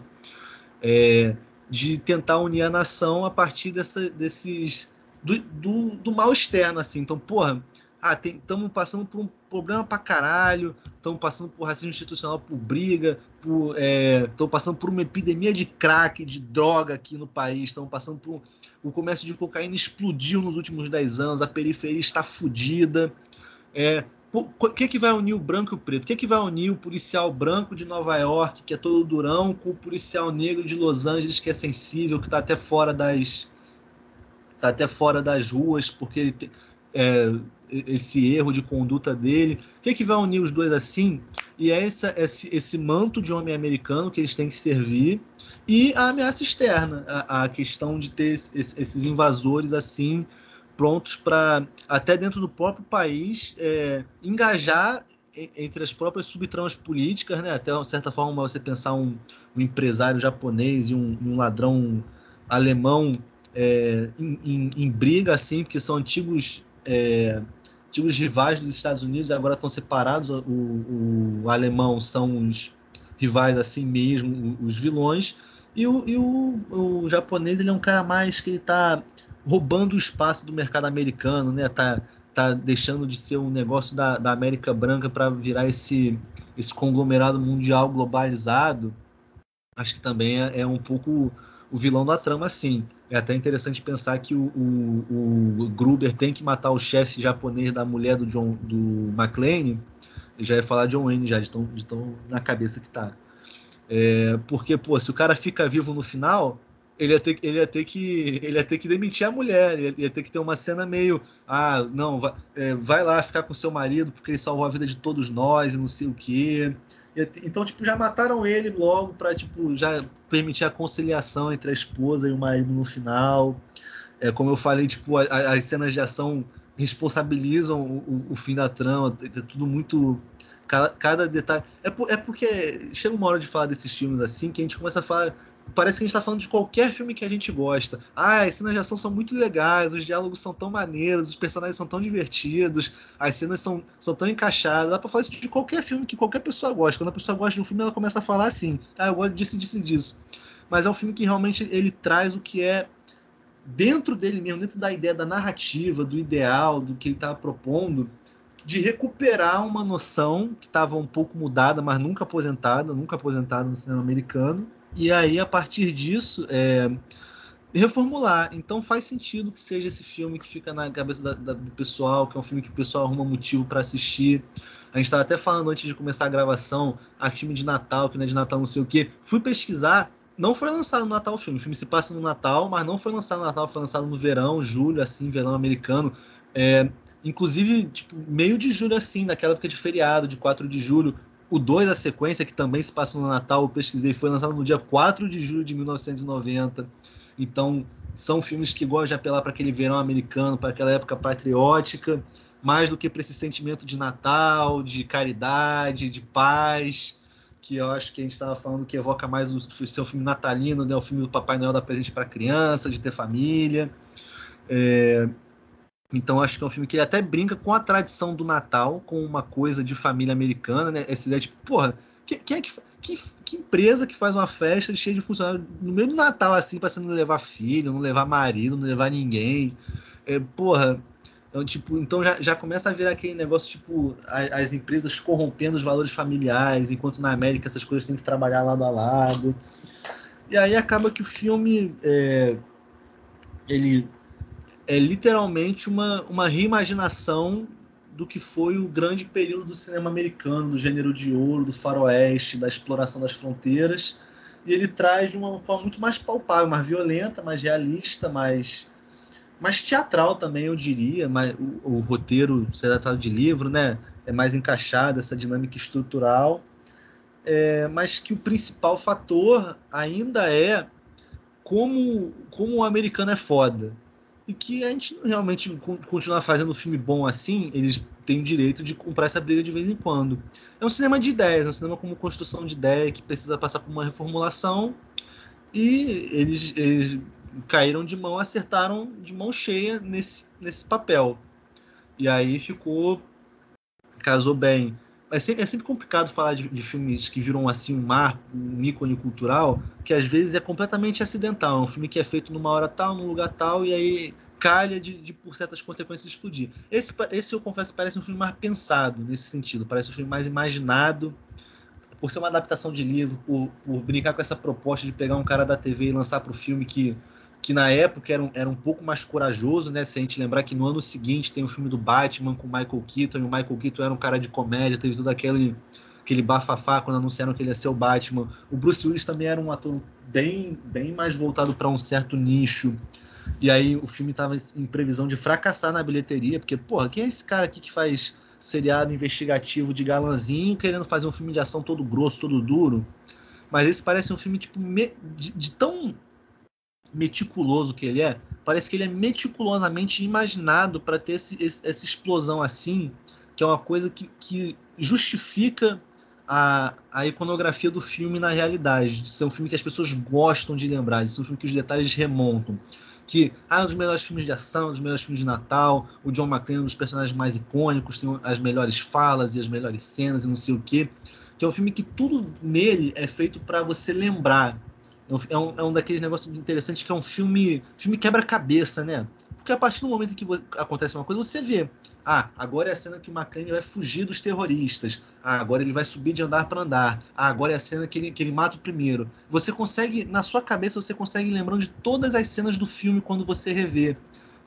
é, de tentar unir a nação a partir dessa, desses do, do, do, mal externo, assim. Então, porra, ah, estamos passando por um problema pra caralho, estamos passando por racismo institucional, por briga, estamos é, passando por uma epidemia de crack, de droga aqui no país, estamos passando por. O comércio de cocaína explodiu nos últimos 10 anos, a periferia está fodida. É, o que, que vai unir o branco e o preto? O que, que vai unir o policial branco de Nova York, que é todo durão, com o policial negro de Los Angeles, que é sensível, que está até fora das. Tá até fora das ruas, porque ele tem, é, esse erro de conduta dele. O que, que vai unir os dois assim? E é essa, esse, esse manto de homem americano que eles têm que servir e a ameaça externa, a, a questão de ter esses invasores assim prontos para, até dentro do próprio país, é, engajar entre as próprias subtramas políticas, né? até de certa forma você pensar um, um empresário japonês e um, um ladrão alemão é, em, em, em, briga, assim, porque são antigos, é, antigos rivais dos Estados Unidos, agora estão separados, o, o, o alemão são os rivais assim mesmo, os vilões, e o, e o, o japonês ele é um cara mais que ele está roubando o espaço do mercado americano, né? Tá, tá deixando de ser um negócio da, da América Branca para virar esse, esse conglomerado mundial globalizado. Acho que também é, é, um pouco o vilão da trama, sim. É até interessante pensar que o, o, o Gruber tem que matar o chefe japonês da mulher do John do McClane. Já ia falar John Wayne já, de tão, de tão na cabeça que tá. É, porque, pô, se o cara fica vivo no final, ele ia ter, ele ia ter que ele ia ter que demitir a mulher, ele ia ter que ter uma cena meio ah, não, vai, é, vai lá ficar com seu marido porque ele salvou a vida de todos nós e não sei o quê. Então, tipo, já mataram ele logo para tipo já permitir a conciliação entre a esposa e o marido no final. É, como eu falei, tipo, a, a, as cenas de ação responsabilizam o, o, o fim da trama, é tudo muito cada, cada detalhe. É, por, é porque chega uma hora de falar desses filmes assim que a gente começa a falar parece que a gente está falando de qualquer filme que a gente gosta. Ah, as cenas de ação são muito legais, os diálogos são tão maneiros, os personagens são tão divertidos, as cenas são, são tão encaixadas. Dá pra falar isso de qualquer filme que qualquer pessoa gosta. Quando a pessoa gosta de um filme, ela começa a falar assim: ah, eu gosto disso, disso e disso. Mas é um filme que realmente ele traz o que é dentro dele mesmo, dentro da ideia da narrativa, do ideal, do que ele estava propondo, de recuperar uma noção que estava um pouco mudada, mas nunca aposentada, nunca aposentada no cinema americano, e aí, a partir disso, é, reformular. Então faz sentido que seja esse filme que fica na cabeça da, da, do pessoal, que é um filme que o pessoal arruma motivo para assistir. A gente estava até falando antes de começar a gravação, a filme de Natal, que não é de Natal, não sei o quê. Fui pesquisar, não foi lançado no Natal o filme. O filme se passa no Natal, mas não foi lançado no Natal, foi lançado no verão, julho, assim, verão americano. É, inclusive, tipo, meio de julho, assim, naquela época de feriado, de 4 de julho. O 2, a sequência, que também se passa no Natal, eu pesquisei, foi lançado no dia 4 de julho de 1990. Então, são filmes que gostam de apelar para aquele verão americano, para aquela época patriótica, mais do que para esse sentimento de Natal, de caridade, de paz, que eu acho que a gente estava falando que evoca mais o seu filme natalino, né? o filme do Papai Noel dar presente para criança, de ter família. É, então acho que é um filme que até brinca com a tradição do Natal, com uma coisa de família americana, né? Essa ideia de, porra, quem é que, que, que, empresa que faz uma festa cheia de funcionários no meio do Natal, assim, pra você não levar filho, não levar marido, não levar ninguém? É, porra, então, tipo, então já, já começa a virar aquele negócio, tipo, as, as, empresas corrompendo os valores familiares, enquanto na América essas coisas têm que trabalhar lado a lado. E aí acaba que o filme. É, ele é literalmente uma, uma reimaginação do que foi o grande período do cinema americano, do gênero de ouro, do faroeste, da exploração das fronteiras. E ele traz de uma forma muito mais palpável, mais violenta, mais realista, mais, mais teatral também, eu diria. Mais, o, o roteiro ser tratado de livro, né? É mais encaixado, essa dinâmica estrutural. É, mas que o principal fator ainda é como, como o americano é foda e que a gente realmente continuar fazendo filme bom assim, eles têm o direito de comprar essa briga de vez em quando. É um cinema de ideias, é um cinema como construção de ideia que precisa passar por uma reformulação E eles, eles caíram de mão, acertaram de mão cheia nesse, nesse papel. E aí ficou. casou bem. É sempre, é sempre complicado falar de, de, filmes que viram assim um marco, um ícone cultural, que às vezes é completamente acidental. É um filme que é feito numa hora tal, num lugar tal, e aí calha de, de por certas consequências explodir. Esse, esse eu confesso parece um filme mais pensado nesse sentido, parece um filme mais imaginado, por ser uma adaptação de livro, por, por brincar com essa proposta de pegar um cara da TV e lançar para o filme que que na época era um, era um pouco mais corajoso, né? Se a gente lembrar que no ano seguinte tem o filme do Batman com Michael Keaton, e o Michael Keaton era um cara de comédia, teve todo aquele, aquele bafafá quando anunciaram que ele ia ser o Batman. O Bruce Willis também era um ator bem, bem mais voltado para um certo nicho. E aí o filme estava em previsão de fracassar na bilheteria, porque, porra, quem é esse cara aqui que faz seriado investigativo de galanzinho querendo fazer um filme de ação todo grosso, todo duro? Mas esse parece um filme, tipo, de, de tão meticuloso que ele é, parece que ele é meticulosamente imaginado para ter esse, esse, essa explosão assim, que é uma coisa que, que justifica a, a iconografia do filme na realidade, de ser um filme que as pessoas gostam de lembrar, de ser um filme que os detalhes remontam. Que ah, um dos melhores filmes de ação, um dos melhores filmes de Natal, o John McClane é um dos personagens mais icônicos, tem as melhores falas e as melhores cenas e não sei o quê. Que é um filme que tudo nele é feito para você lembrar, é, é um, é um daqueles negócios interessantes que é um filme, filme quebra-cabeça, né? Porque a partir do momento que você, acontece uma coisa, você vê. Ah, agora é a cena que o McClane vai fugir dos terroristas. Ah, agora ele vai subir de andar para andar. Ah, agora é a cena que ele, que ele mata o primeiro. Você consegue, na sua cabeça, você consegue lembrando de todas as cenas do filme quando você revê.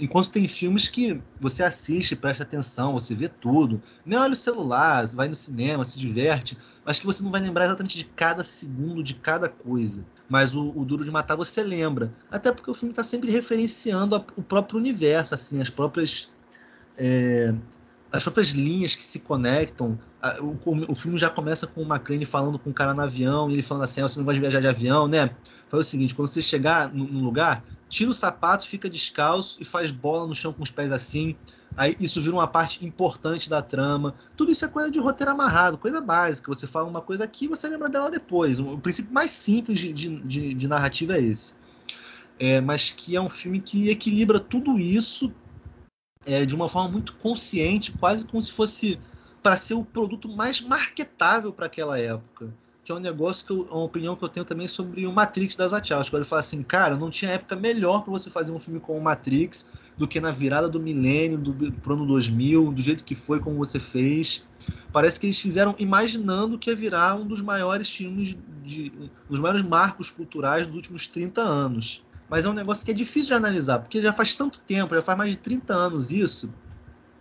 Enquanto tem filmes que você assiste, presta atenção, você vê tudo. Nem olha o celular, vai no cinema, se diverte, mas que você não vai lembrar exatamente de cada segundo, de cada coisa. Mas o, o Duro de Matar você lembra. Até porque o filme está sempre referenciando a, o próprio universo, assim, as próprias. É, as próprias linhas que se conectam. O, o, filme já começa com o McLean falando com um cara no avião, e ele falando assim: ah, você não vai viajar de avião, né? Faz o seguinte: quando você chegar num lugar, tira o sapato, fica descalço e faz bola no chão com os pés assim. Aí isso vira uma parte importante da trama. Tudo isso é coisa de roteiro amarrado, coisa básica. Você fala uma coisa aqui você lembra dela depois. O princípio mais simples de, de, de narrativa é esse. É, mas que é um filme que equilibra tudo isso é, de uma forma muito consciente, quase como se fosse para ser o produto mais marketável para aquela época que é um negócio que eu, uma opinião que eu tenho também sobre o Matrix das Wachowski. Ele fala assim, cara, não tinha época melhor para você fazer um filme como o Matrix do que na virada do milênio, do pro ano 2000, do jeito que foi como você fez. Parece que eles fizeram imaginando que ia virar um dos maiores filmes, de, um dos maiores marcos culturais dos últimos 30 anos. Mas é um negócio que é difícil de analisar, porque já faz tanto tempo, já faz mais de 30 anos isso,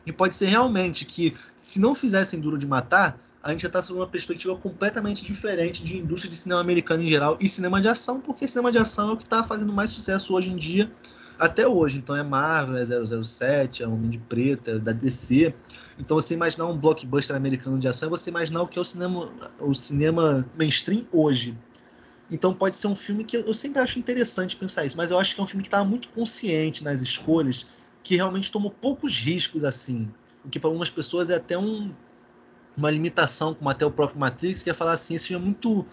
e pode ser realmente que, se não fizessem Duro de Matar, a gente já está sob uma perspectiva completamente diferente de indústria de cinema americano em geral e cinema de ação, porque cinema de ação é o que está fazendo mais sucesso hoje em dia, até hoje. Então é Marvel, é 007, é Homem de Preto, é da DC. Então você imaginar um blockbuster americano de ação é você imaginar o que é o cinema, o cinema mainstream hoje. Então pode ser um filme que eu sempre acho interessante pensar isso, mas eu acho que é um filme que estava muito consciente nas escolhas, que realmente tomou poucos riscos assim. O que para algumas pessoas é até um, uma limitação, como até o próprio Matrix, que é falar assim, esse filme é muito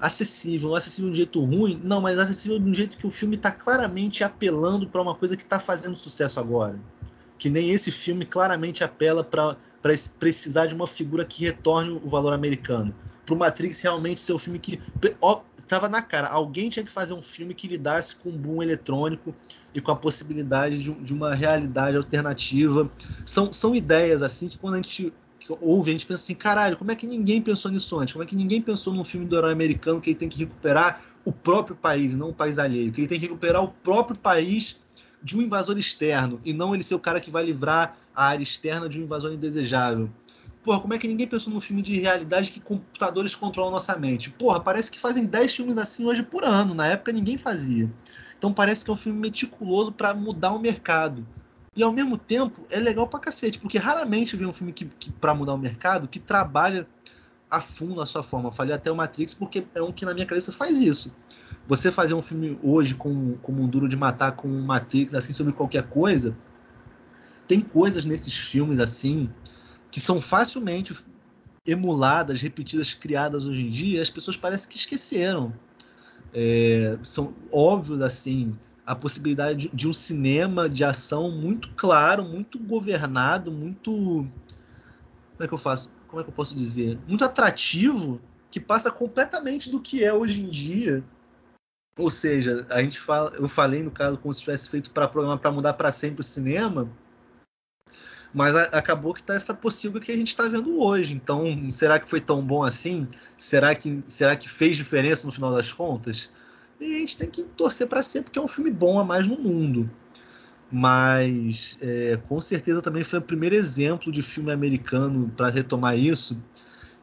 acessível, não acessível de um jeito ruim, não, mas acessível de um jeito que o filme está claramente apelando para uma coisa que está fazendo sucesso agora. Que nem esse filme claramente apela para precisar de uma figura que retorne o valor americano. Para o Matrix realmente ser o filme que estava na cara. Alguém tinha que fazer um filme que lidasse com o boom eletrônico e com a possibilidade de, de uma realidade alternativa. São, são ideias assim que quando a gente ouve, a gente pensa assim, caralho, como é que ninguém pensou nisso antes? Como é que ninguém pensou num filme do herói americano que ele tem que recuperar o próprio país, e não o país alheio? Que ele tem que recuperar o próprio país de um invasor externo, e não ele ser o cara que vai livrar a área externa de um invasor indesejável. Porra, como é que ninguém pensou num filme de realidade que computadores controlam nossa mente? Porra, parece que fazem 10 filmes assim hoje por ano. Na época ninguém fazia. Então parece que é um filme meticuloso para mudar o mercado. E ao mesmo tempo é legal pra cacete, porque raramente vem um filme que, que para mudar o mercado que trabalha a fundo a sua forma. Eu falei até o Matrix porque é um que na minha cabeça faz isso. Você fazer um filme hoje com, como um duro de matar com um Matrix assim sobre qualquer coisa, tem coisas nesses filmes assim que são facilmente emuladas, repetidas, criadas hoje em dia, as pessoas parecem que esqueceram. é, são óbvios assim a possibilidade de, de, um cinema de ação muito claro, muito governado, muito como é que eu faço? Como é que eu posso dizer? Muito atrativo, que passa completamente do que é hoje em dia. Ou seja, a gente fala, eu falei no caso como se tivesse feito para programa para mudar para sempre o cinema, mas a, acabou que tá essa possível que a gente está vendo hoje. Então, será que foi tão bom assim? Será que, será que fez diferença no final das contas? E a gente tem que torcer para ser, porque é um filme bom a mais no mundo. Mas, é, com certeza, também foi o primeiro exemplo de filme americano para retomar isso,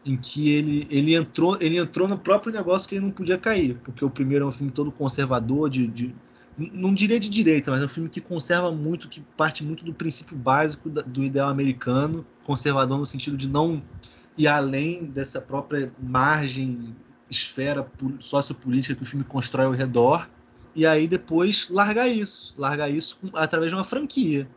em que ele, ele, entrou, ele entrou no próprio negócio que ele não podia cair, porque o primeiro é um filme todo conservador, de, de não diria de direita, mas é um filme que conserva muito, que parte muito do princípio básico do ideal americano, conservador no sentido de não ir além dessa própria margem, esfera sociopolítica que o filme constrói ao redor, e aí depois largar isso, largar isso com, através de uma franquia.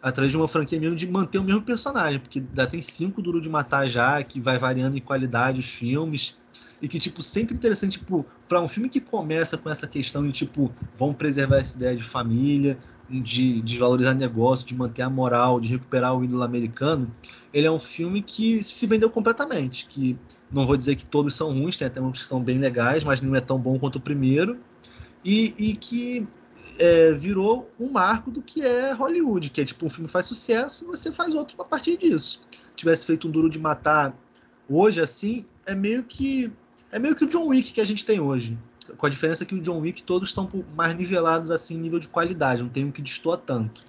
Através de uma franquia mesmo de manter o mesmo personagem, porque já tem cinco Duro de Matar já, que vai variando em qualidade os filmes e que, tipo, sempre interessante, tipo, para um filme que começa com essa questão de, tipo, vamos preservar essa ideia de família, de, de valorizar negócio, de manter a moral, de recuperar o ídolo americano, ele é um filme que se vendeu completamente, que não vou dizer que todos são ruins, tem até uns que são bem legais, mas não é tão bom quanto o primeiro, e, e que é, virou um marco do que é Hollywood, que é tipo, um filme faz sucesso, você faz outro a partir disso. Tivesse feito um Duro de Matar hoje, assim, é meio que é meio que o John Wick que a gente tem hoje. Com a diferença que o John Wick todos estão mais nivelados assim nível de qualidade, não tem um que destoa tanto.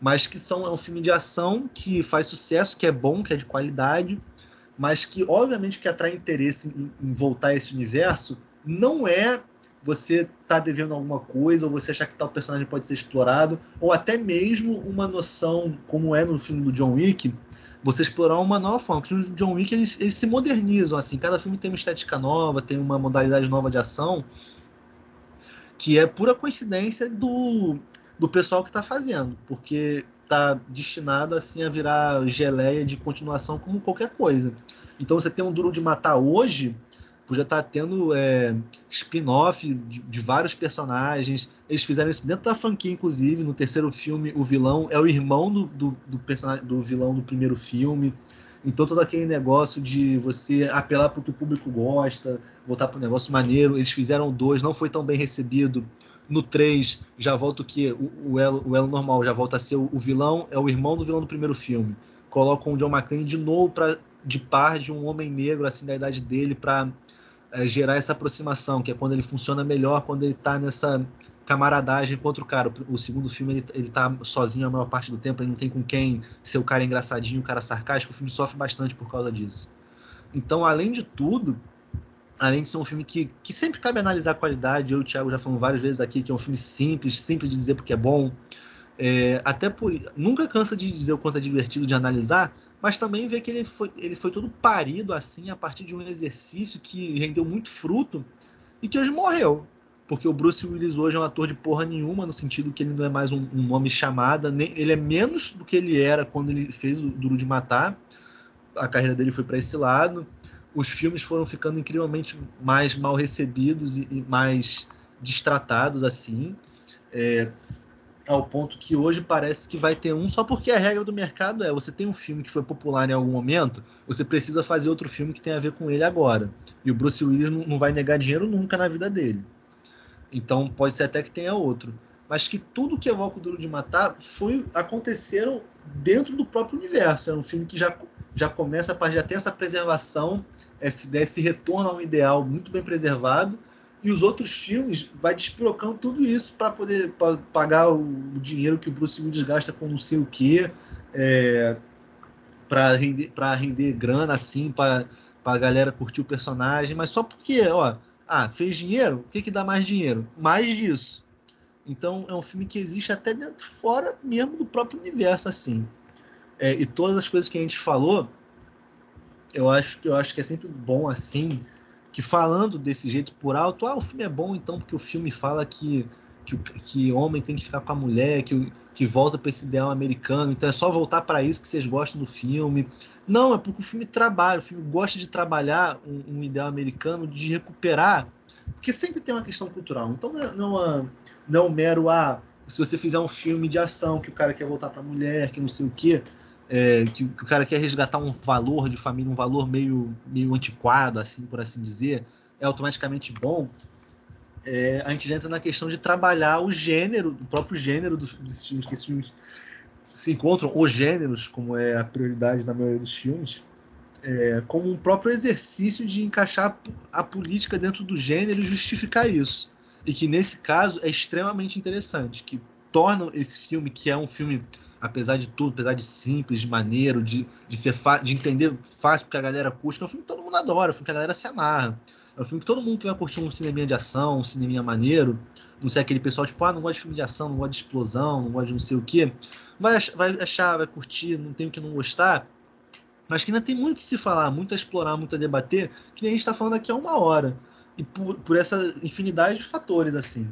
Mas que são é um filme de ação que faz sucesso, que é bom, que é de qualidade, mas que obviamente que atrai interesse em, em voltar a esse universo não é você tá devendo alguma coisa, ou você achar que tal personagem pode ser explorado, ou até mesmo uma noção, como é no filme do John Wick, você explorar uma nova forma. Porque os John Wick eles, eles se modernizam, assim, cada filme tem uma estética nova, tem uma modalidade nova de ação, que é pura coincidência do, do pessoal que está fazendo, porque está destinado assim a virar geleia de continuação como qualquer coisa. Então você tem um Duro de Matar hoje, podia estar tá tendo é, spin-off de, de, vários personagens. Eles fizeram isso dentro da franquia, inclusive. No terceiro filme, o vilão é o irmão do, do, do personagem do vilão do primeiro filme. Então todo aquele negócio de você apelar para o que o público gosta, voltar para um negócio maneiro. Eles fizeram dois, não foi tão bem recebido. No 3, já volta o que? O, o, elo, o elo normal já volta a ser o, o, vilão, é o irmão do vilão do primeiro filme. Colocam o John McClane de novo pra, de par de um homem negro, assim, da idade dele, para é, gerar essa aproximação, que é quando ele funciona melhor, quando ele está nessa camaradagem contra o cara. O segundo filme ele, ele tá sozinho a maior parte do tempo, ele não tem com quem ser o cara engraçadinho, o cara sarcástico. O filme sofre bastante por causa disso. Então, além de tudo, além de ser um filme que, que sempre cabe analisar a qualidade, eu e o Thiago já falamos várias vezes aqui que é um filme simples, simples de dizer porque é bom. É, até por. Nunca cansa de dizer o quanto é divertido de analisar, mas também ver que ele foi, ele foi todo parido assim a partir de um exercício que rendeu muito fruto e que hoje morreu. Porque o Bruce Willis hoje é um ator de porra nenhuma, no sentido que ele não é mais um, um nome chamada, nem, ele é menos do que ele era quando ele fez o Duro de Matar. A carreira dele foi para esse lado. Os filmes foram ficando incrivelmente mais mal recebidos e, e mais distratados assim. É, ao ponto que hoje parece que vai ter um só porque a regra do mercado é você tem um filme que foi popular em algum momento, você precisa fazer outro filme que tem a ver com ele agora. E o Bruce Willis não, não vai negar dinheiro nunca na vida dele. Então pode ser até que tenha outro. Mas que tudo que evoca o Duro de Matar foi aconteceram dentro do próprio universo. É um filme que já, já começa a já ter essa preservação, esse, esse retorno a um ideal muito bem preservado e os outros filmes vai despirocando tudo isso para poder pra pagar o, dinheiro que o Bruce Willis gasta com não sei o que, é, para render, render grana assim, para a galera curtir o personagem, mas só porque, ó, ah, fez dinheiro, o que, que dá mais dinheiro? Mais disso. Então é um filme que existe até dentro, fora mesmo do próprio universo, assim. É, e todas as coisas que a gente falou, eu acho, eu acho que é sempre bom assim que falando desse jeito por alto, ah, o filme é bom então porque o filme fala que que, que homem tem que ficar com a mulher, que, que volta para esse ideal americano, então é só voltar para isso que vocês gostam do filme. Não, é porque o filme trabalha, o filme gosta de trabalhar um, um ideal americano, de recuperar, porque sempre tem uma questão cultural. Então não é, não é, não é um mero, ah, se você fizer um filme de ação que o cara quer voltar para a mulher, que não sei o quê, é, que, que, o cara quer resgatar um valor de família, um valor meio, meio antiquado, assim por assim dizer, é automaticamente bom é, a gente entra na questão de trabalhar o gênero, o próprio gênero dos, dos filmes, que esses filmes se encontram, os gêneros, como é a prioridade na maioria dos filmes, é, como um próprio exercício de encaixar a política dentro do gênero e justificar isso. E que nesse caso é extremamente interessante, que torna esse filme, que é um filme, apesar de tudo, apesar de simples, de maneiro, de, de ser de entender fácil porque a galera curte, é um filme que todo mundo adora, é um filme que a galera se amarra. É um filme que todo mundo que vai curtir um cinema de ação, um cinema maneiro, não sei aquele pessoal tipo, ah, não gosta de filme de ação, não gosta de explosão, não gosta de não sei o quê, vai, vai achar, vai curtir, não tem o que não gostar, mas que ainda tem muito que se falar, muito a explorar, muito a debater, que nem a gente está falando aqui há uma hora. E por, por essa infinidade de fatores, assim.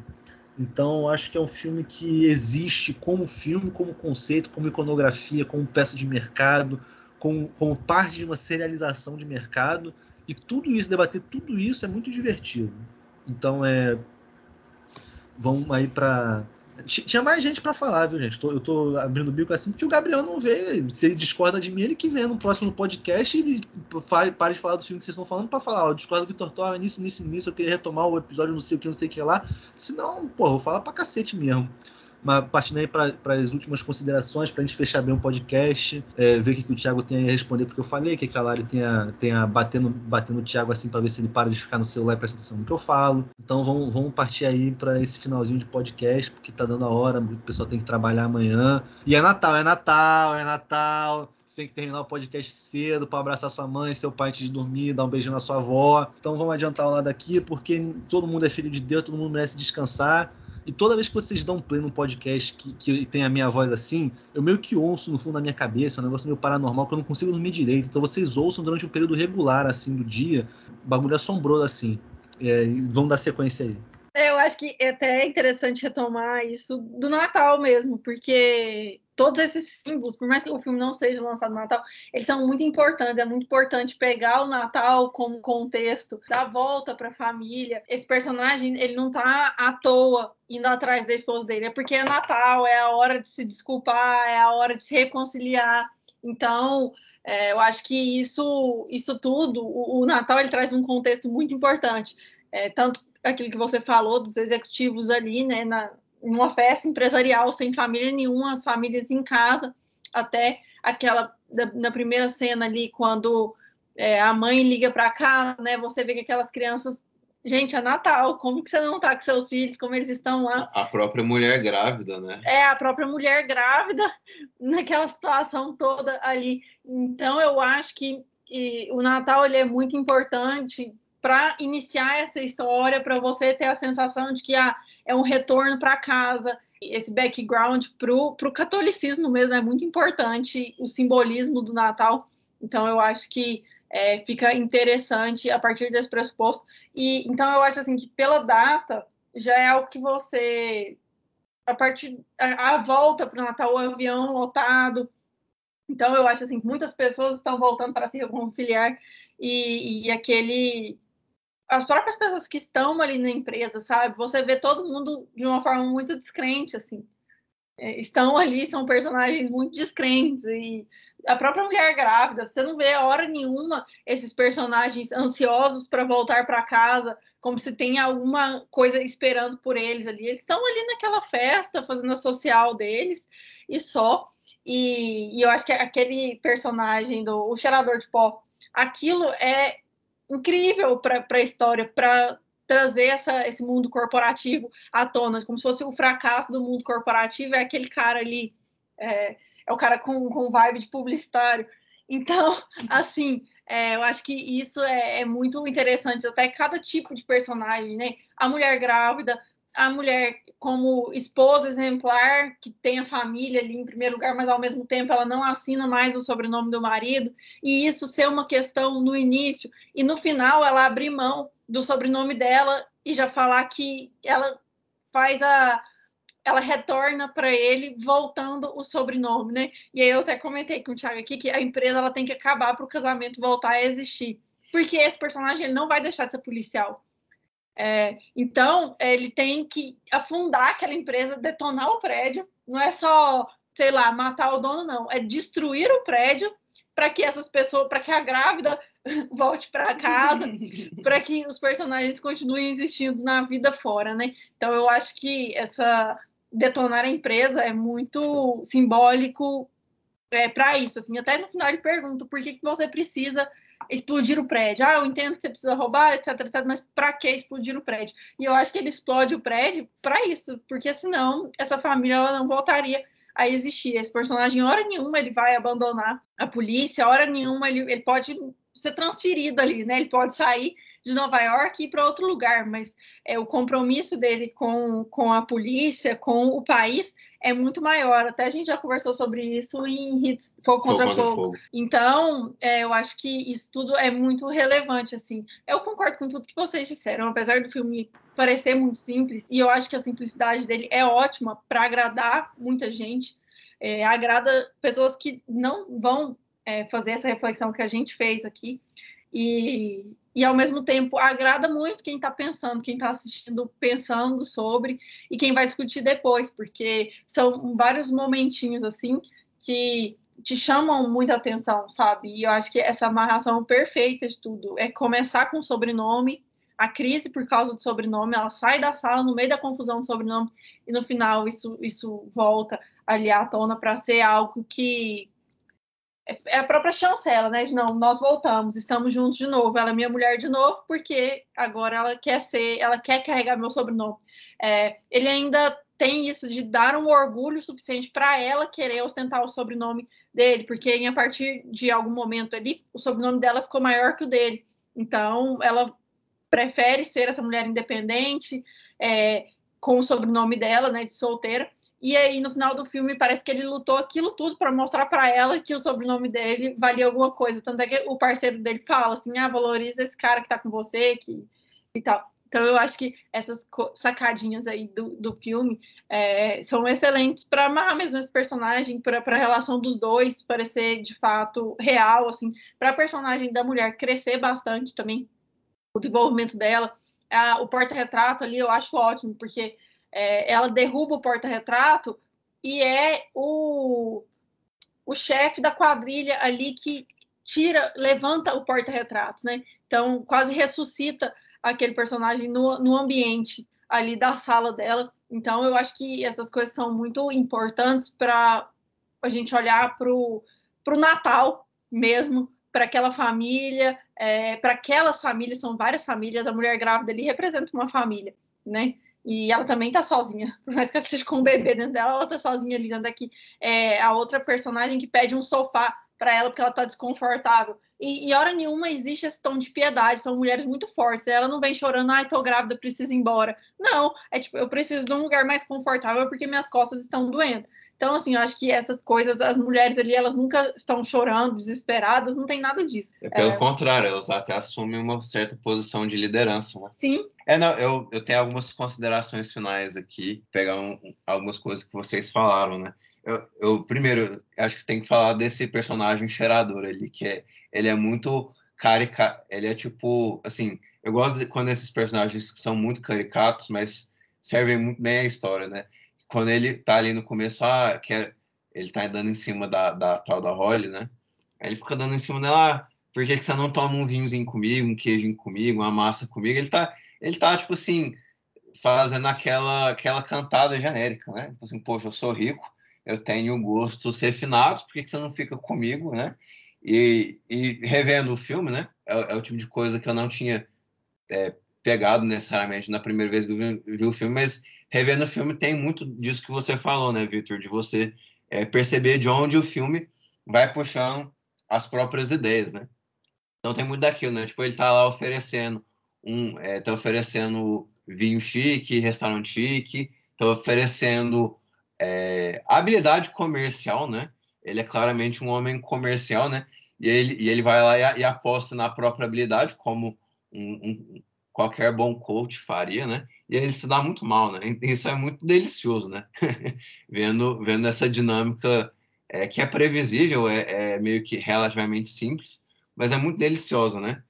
Então, acho que é um filme que existe como filme, como conceito, como iconografia, como peça de mercado, como, como parte de uma serialização de mercado e tudo isso, debater tudo isso é muito divertido. Então é. Vamos aí para tinha mais gente para falar, viu, gente? Tô, eu tô abrindo o bico assim porque o Gabriel não veio. Se ele discorda de mim, ele que vem no próximo podcast e fale, pare de falar do filme que vocês estão falando para falar. Ó, eu discordo do Vitor Torre nisso, nisso, nisso. Eu queria retomar o episódio, não sei o que, não sei o que lá. Senão, pô, vou falar pra cacete mesmo. Mas partindo aí para as últimas considerações, para a gente fechar bem o podcast, é, ver o que, que o Thiago tem a responder, porque eu falei que a Lari tenha, tenha batendo, batendo o Thiago assim para ver se ele para de ficar no celular e presta atenção no que eu falo. Então vamos, vamos partir aí para esse finalzinho de podcast, porque tá dando a hora, o pessoal tem que trabalhar amanhã. E é Natal, é Natal, é Natal você tem que terminar o podcast cedo para abraçar sua mãe, seu pai antes de dormir, dar um beijinho na sua avó. Então vamos adiantar o lado aqui, porque todo mundo é filho de Deus, todo mundo merece descansar. E toda vez que vocês dão play num podcast que, que tem a minha voz assim, eu meio que ouço no fundo da minha cabeça, é um negócio meio paranormal que eu não consigo dormir direito. Então vocês ouçam durante um período regular, assim, do dia, bagulho assombroso, assim. É, vamos dar sequência aí. É, eu acho que é até interessante retomar isso do Natal mesmo, porque todos esses símbolos, por mais que o filme não seja lançado no Natal, eles são muito importantes. É muito importante pegar o Natal como contexto, dar volta para a família. Esse personagem, ele não tá à toa indo atrás da esposa dele, é porque é Natal, é a hora de se desculpar, é a hora de se reconciliar. Então, é, eu acho que isso, isso tudo, o, o, Natal ele traz um contexto muito importante, é, tanto aquilo que você falou dos executivos ali, né, na, uma festa empresarial sem família nenhuma, as famílias em casa, até aquela da, na primeira cena ali, quando é, a mãe liga para casa, né? Você vê que aquelas crianças. Gente, é Natal, como que você não tá com seus filhos, como eles estão lá? A própria mulher grávida, né? É, a própria mulher grávida, naquela situação toda ali. Então, eu acho que o Natal ele é muito importante para iniciar essa história, para você ter a sensação de que ah, é um retorno para casa. Esse background para o catolicismo mesmo é muito importante, o simbolismo do Natal. Então, eu acho que é, fica interessante a partir desse pressuposto. E então eu acho assim que pela data já é algo que você a partir a, a volta para o Natal, o avião lotado. Então eu acho assim que muitas pessoas estão voltando para se reconciliar e, e aquele as próprias pessoas que estão ali na empresa, sabe? Você vê todo mundo de uma forma muito descrente, assim. É, estão ali, são personagens muito descrentes e a própria mulher grávida, você não vê hora nenhuma esses personagens ansiosos para voltar para casa, como se tem alguma coisa esperando por eles ali. Eles estão ali naquela festa, fazendo a social deles e só. E, e eu acho que aquele personagem do o cheirador de pó, aquilo é incrível para a história, para trazer essa, esse mundo corporativo à tona, como se fosse o fracasso do mundo corporativo, é aquele cara ali, é, é o cara com, com vibe de publicitário. Então, assim, é, eu acho que isso é, é, muito interessante, até cada tipo de personagem, né? A mulher grávida, a mulher como esposa exemplar, que tem a família ali em primeiro lugar, mas ao mesmo tempo ela não assina mais o sobrenome do marido, e isso ser uma questão no início, e no final ela abrir mão do sobrenome dela e já falar que ela faz a ela retorna para ele voltando o sobrenome, né? E aí eu até comentei com o Thiago aqui que a empresa ela tem que acabar para o casamento voltar a existir, porque esse personagem ele não vai deixar de ser policial. É, então ele tem que afundar aquela empresa, detonar o prédio. Não é só, sei lá, matar o dono, não. É destruir o prédio para que essas pessoas, para que a grávida volte para casa, para que os personagens continuem existindo na vida fora, né? Então eu acho que essa detonar a empresa é muito simbólico é, para isso. Assim, até no final ele pergunta por que, que você precisa explodir o prédio. Ah, eu entendo que você precisa roubar, etc, etc mas para que explodir o prédio? E eu acho que ele explode o prédio para isso, porque senão essa família ela não voltaria a existir. Esse personagem, hora nenhuma, ele vai abandonar a polícia, hora nenhuma, ele, ele pode ser transferido ali, né? Ele pode sair de Nova York e ir para outro lugar, mas é, o compromisso dele com, com a polícia, com o país, é muito maior. Até a gente já conversou sobre isso em Hits Fogo contra Fogo. Fogo. fogo. Então, é, eu acho que isso tudo é muito relevante, assim. Eu concordo com tudo que vocês disseram, apesar do filme parecer muito simples, e eu acho que a simplicidade dele é ótima para agradar muita gente. É, agrada pessoas que não vão é, fazer essa reflexão que a gente fez aqui. E, e ao mesmo tempo agrada muito quem está pensando, quem está assistindo, pensando sobre e quem vai discutir depois, porque são vários momentinhos assim que te chamam muita atenção, sabe? E eu acho que essa amarração perfeita de tudo é começar com o sobrenome, a crise por causa do sobrenome, ela sai da sala no meio da confusão do sobrenome e no final isso, isso volta ali à tona para ser algo que é a própria chancela, né? De não, nós voltamos, estamos juntos de novo. Ela é minha mulher de novo, porque agora ela quer ser, ela quer carregar meu sobrenome. É, ele ainda tem isso de dar um orgulho suficiente para ela querer ostentar o sobrenome dele, porque a partir de algum momento ali, o sobrenome dela ficou maior que o dele. Então, ela prefere ser essa mulher independente, é, com o sobrenome dela, né, de solteira, e aí, no final do filme, parece que ele lutou aquilo tudo para mostrar para ela que o sobrenome dele valia alguma coisa. Tanto é que o parceiro dele fala assim: ah, valoriza esse cara que tá com você que... e tal. Então, eu acho que essas sacadinhas aí do, do filme é, são excelentes para amarrar mesmo esse personagem, para a relação dos dois parecer de fato real, assim, para a personagem da mulher crescer bastante também, o desenvolvimento dela. Ah, o porta-retrato ali eu acho ótimo, porque é, ela derruba o porta-retrato e é o, o chefe da quadrilha ali que tira, levanta o porta-retrato, né? Então, quase ressuscita aquele personagem no, no ambiente ali da sala dela. Então, eu acho que essas coisas são muito importantes para a gente olhar para o Natal mesmo, para aquela família, é, para aquelas famílias, são várias famílias, a mulher grávida ali representa uma família, né? E ela também tá sozinha. Por mais que ela esteja com um bebê dentro dela, ela tá sozinha ali dentro daqui. É a outra personagem que pede um sofá para ela porque ela tá desconfortável. E, e hora nenhuma existe esse tom de piedade. São mulheres muito fortes. Ela não vem chorando, ai, tô grávida, preciso ir embora. Não, é tipo, eu preciso de um lugar mais confortável porque minhas costas estão doendo. Então, assim, eu acho que essas coisas, as mulheres ali, elas nunca estão chorando, desesperadas, não tem nada disso. É pelo é... contrário, elas até assumem uma certa posição de liderança. Né? Sim. É, não, eu, eu tenho algumas considerações finais aqui, pegar um, algumas coisas que vocês falaram, né? Eu, eu, primeiro, acho que tem que falar desse personagem cheirador ali, que é, ele é muito caricato, ele é tipo, assim, eu gosto de, quando esses personagens são muito caricatos, mas servem muito bem a história, né? Quando ele tá ali no começo, ah, que é, ele tá dando em cima da, da tal da Holly, né? Aí ele fica dando em cima dela, ah, por que, que você não toma um vinhozinho comigo, um queijinho comigo, uma massa comigo? Ele tá, ele tá tipo assim, fazendo aquela, aquela cantada genérica, né? Tipo assim, poxa, eu sou rico, eu tenho gostos refinados, por que, que você não fica comigo, né? E, e revendo o filme, né? É, é, o tipo de coisa que eu não tinha é, pegado necessariamente na primeira vez que eu vi, vi o filme, mas revendo o filme, tem muito disso que você falou, né, Victor? De você é, perceber de onde o filme vai puxando as próprias ideias, né? Então tem muito daquilo, né? Tipo, ele tá lá oferecendo um, é, tá oferecendo vinho chique, restaurante chique, tá oferecendo é, habilidade comercial, né? Ele é claramente um homem comercial, né? E ele, e ele vai lá e, e aposta na própria habilidade como um, um, qualquer bom coach faria, né? E ele se dá muito mal, né? Isso é muito delicioso, né? vendo, vendo essa dinâmica é, que é previsível, é, é, meio que relativamente simples, mas é muito deliciosa, né?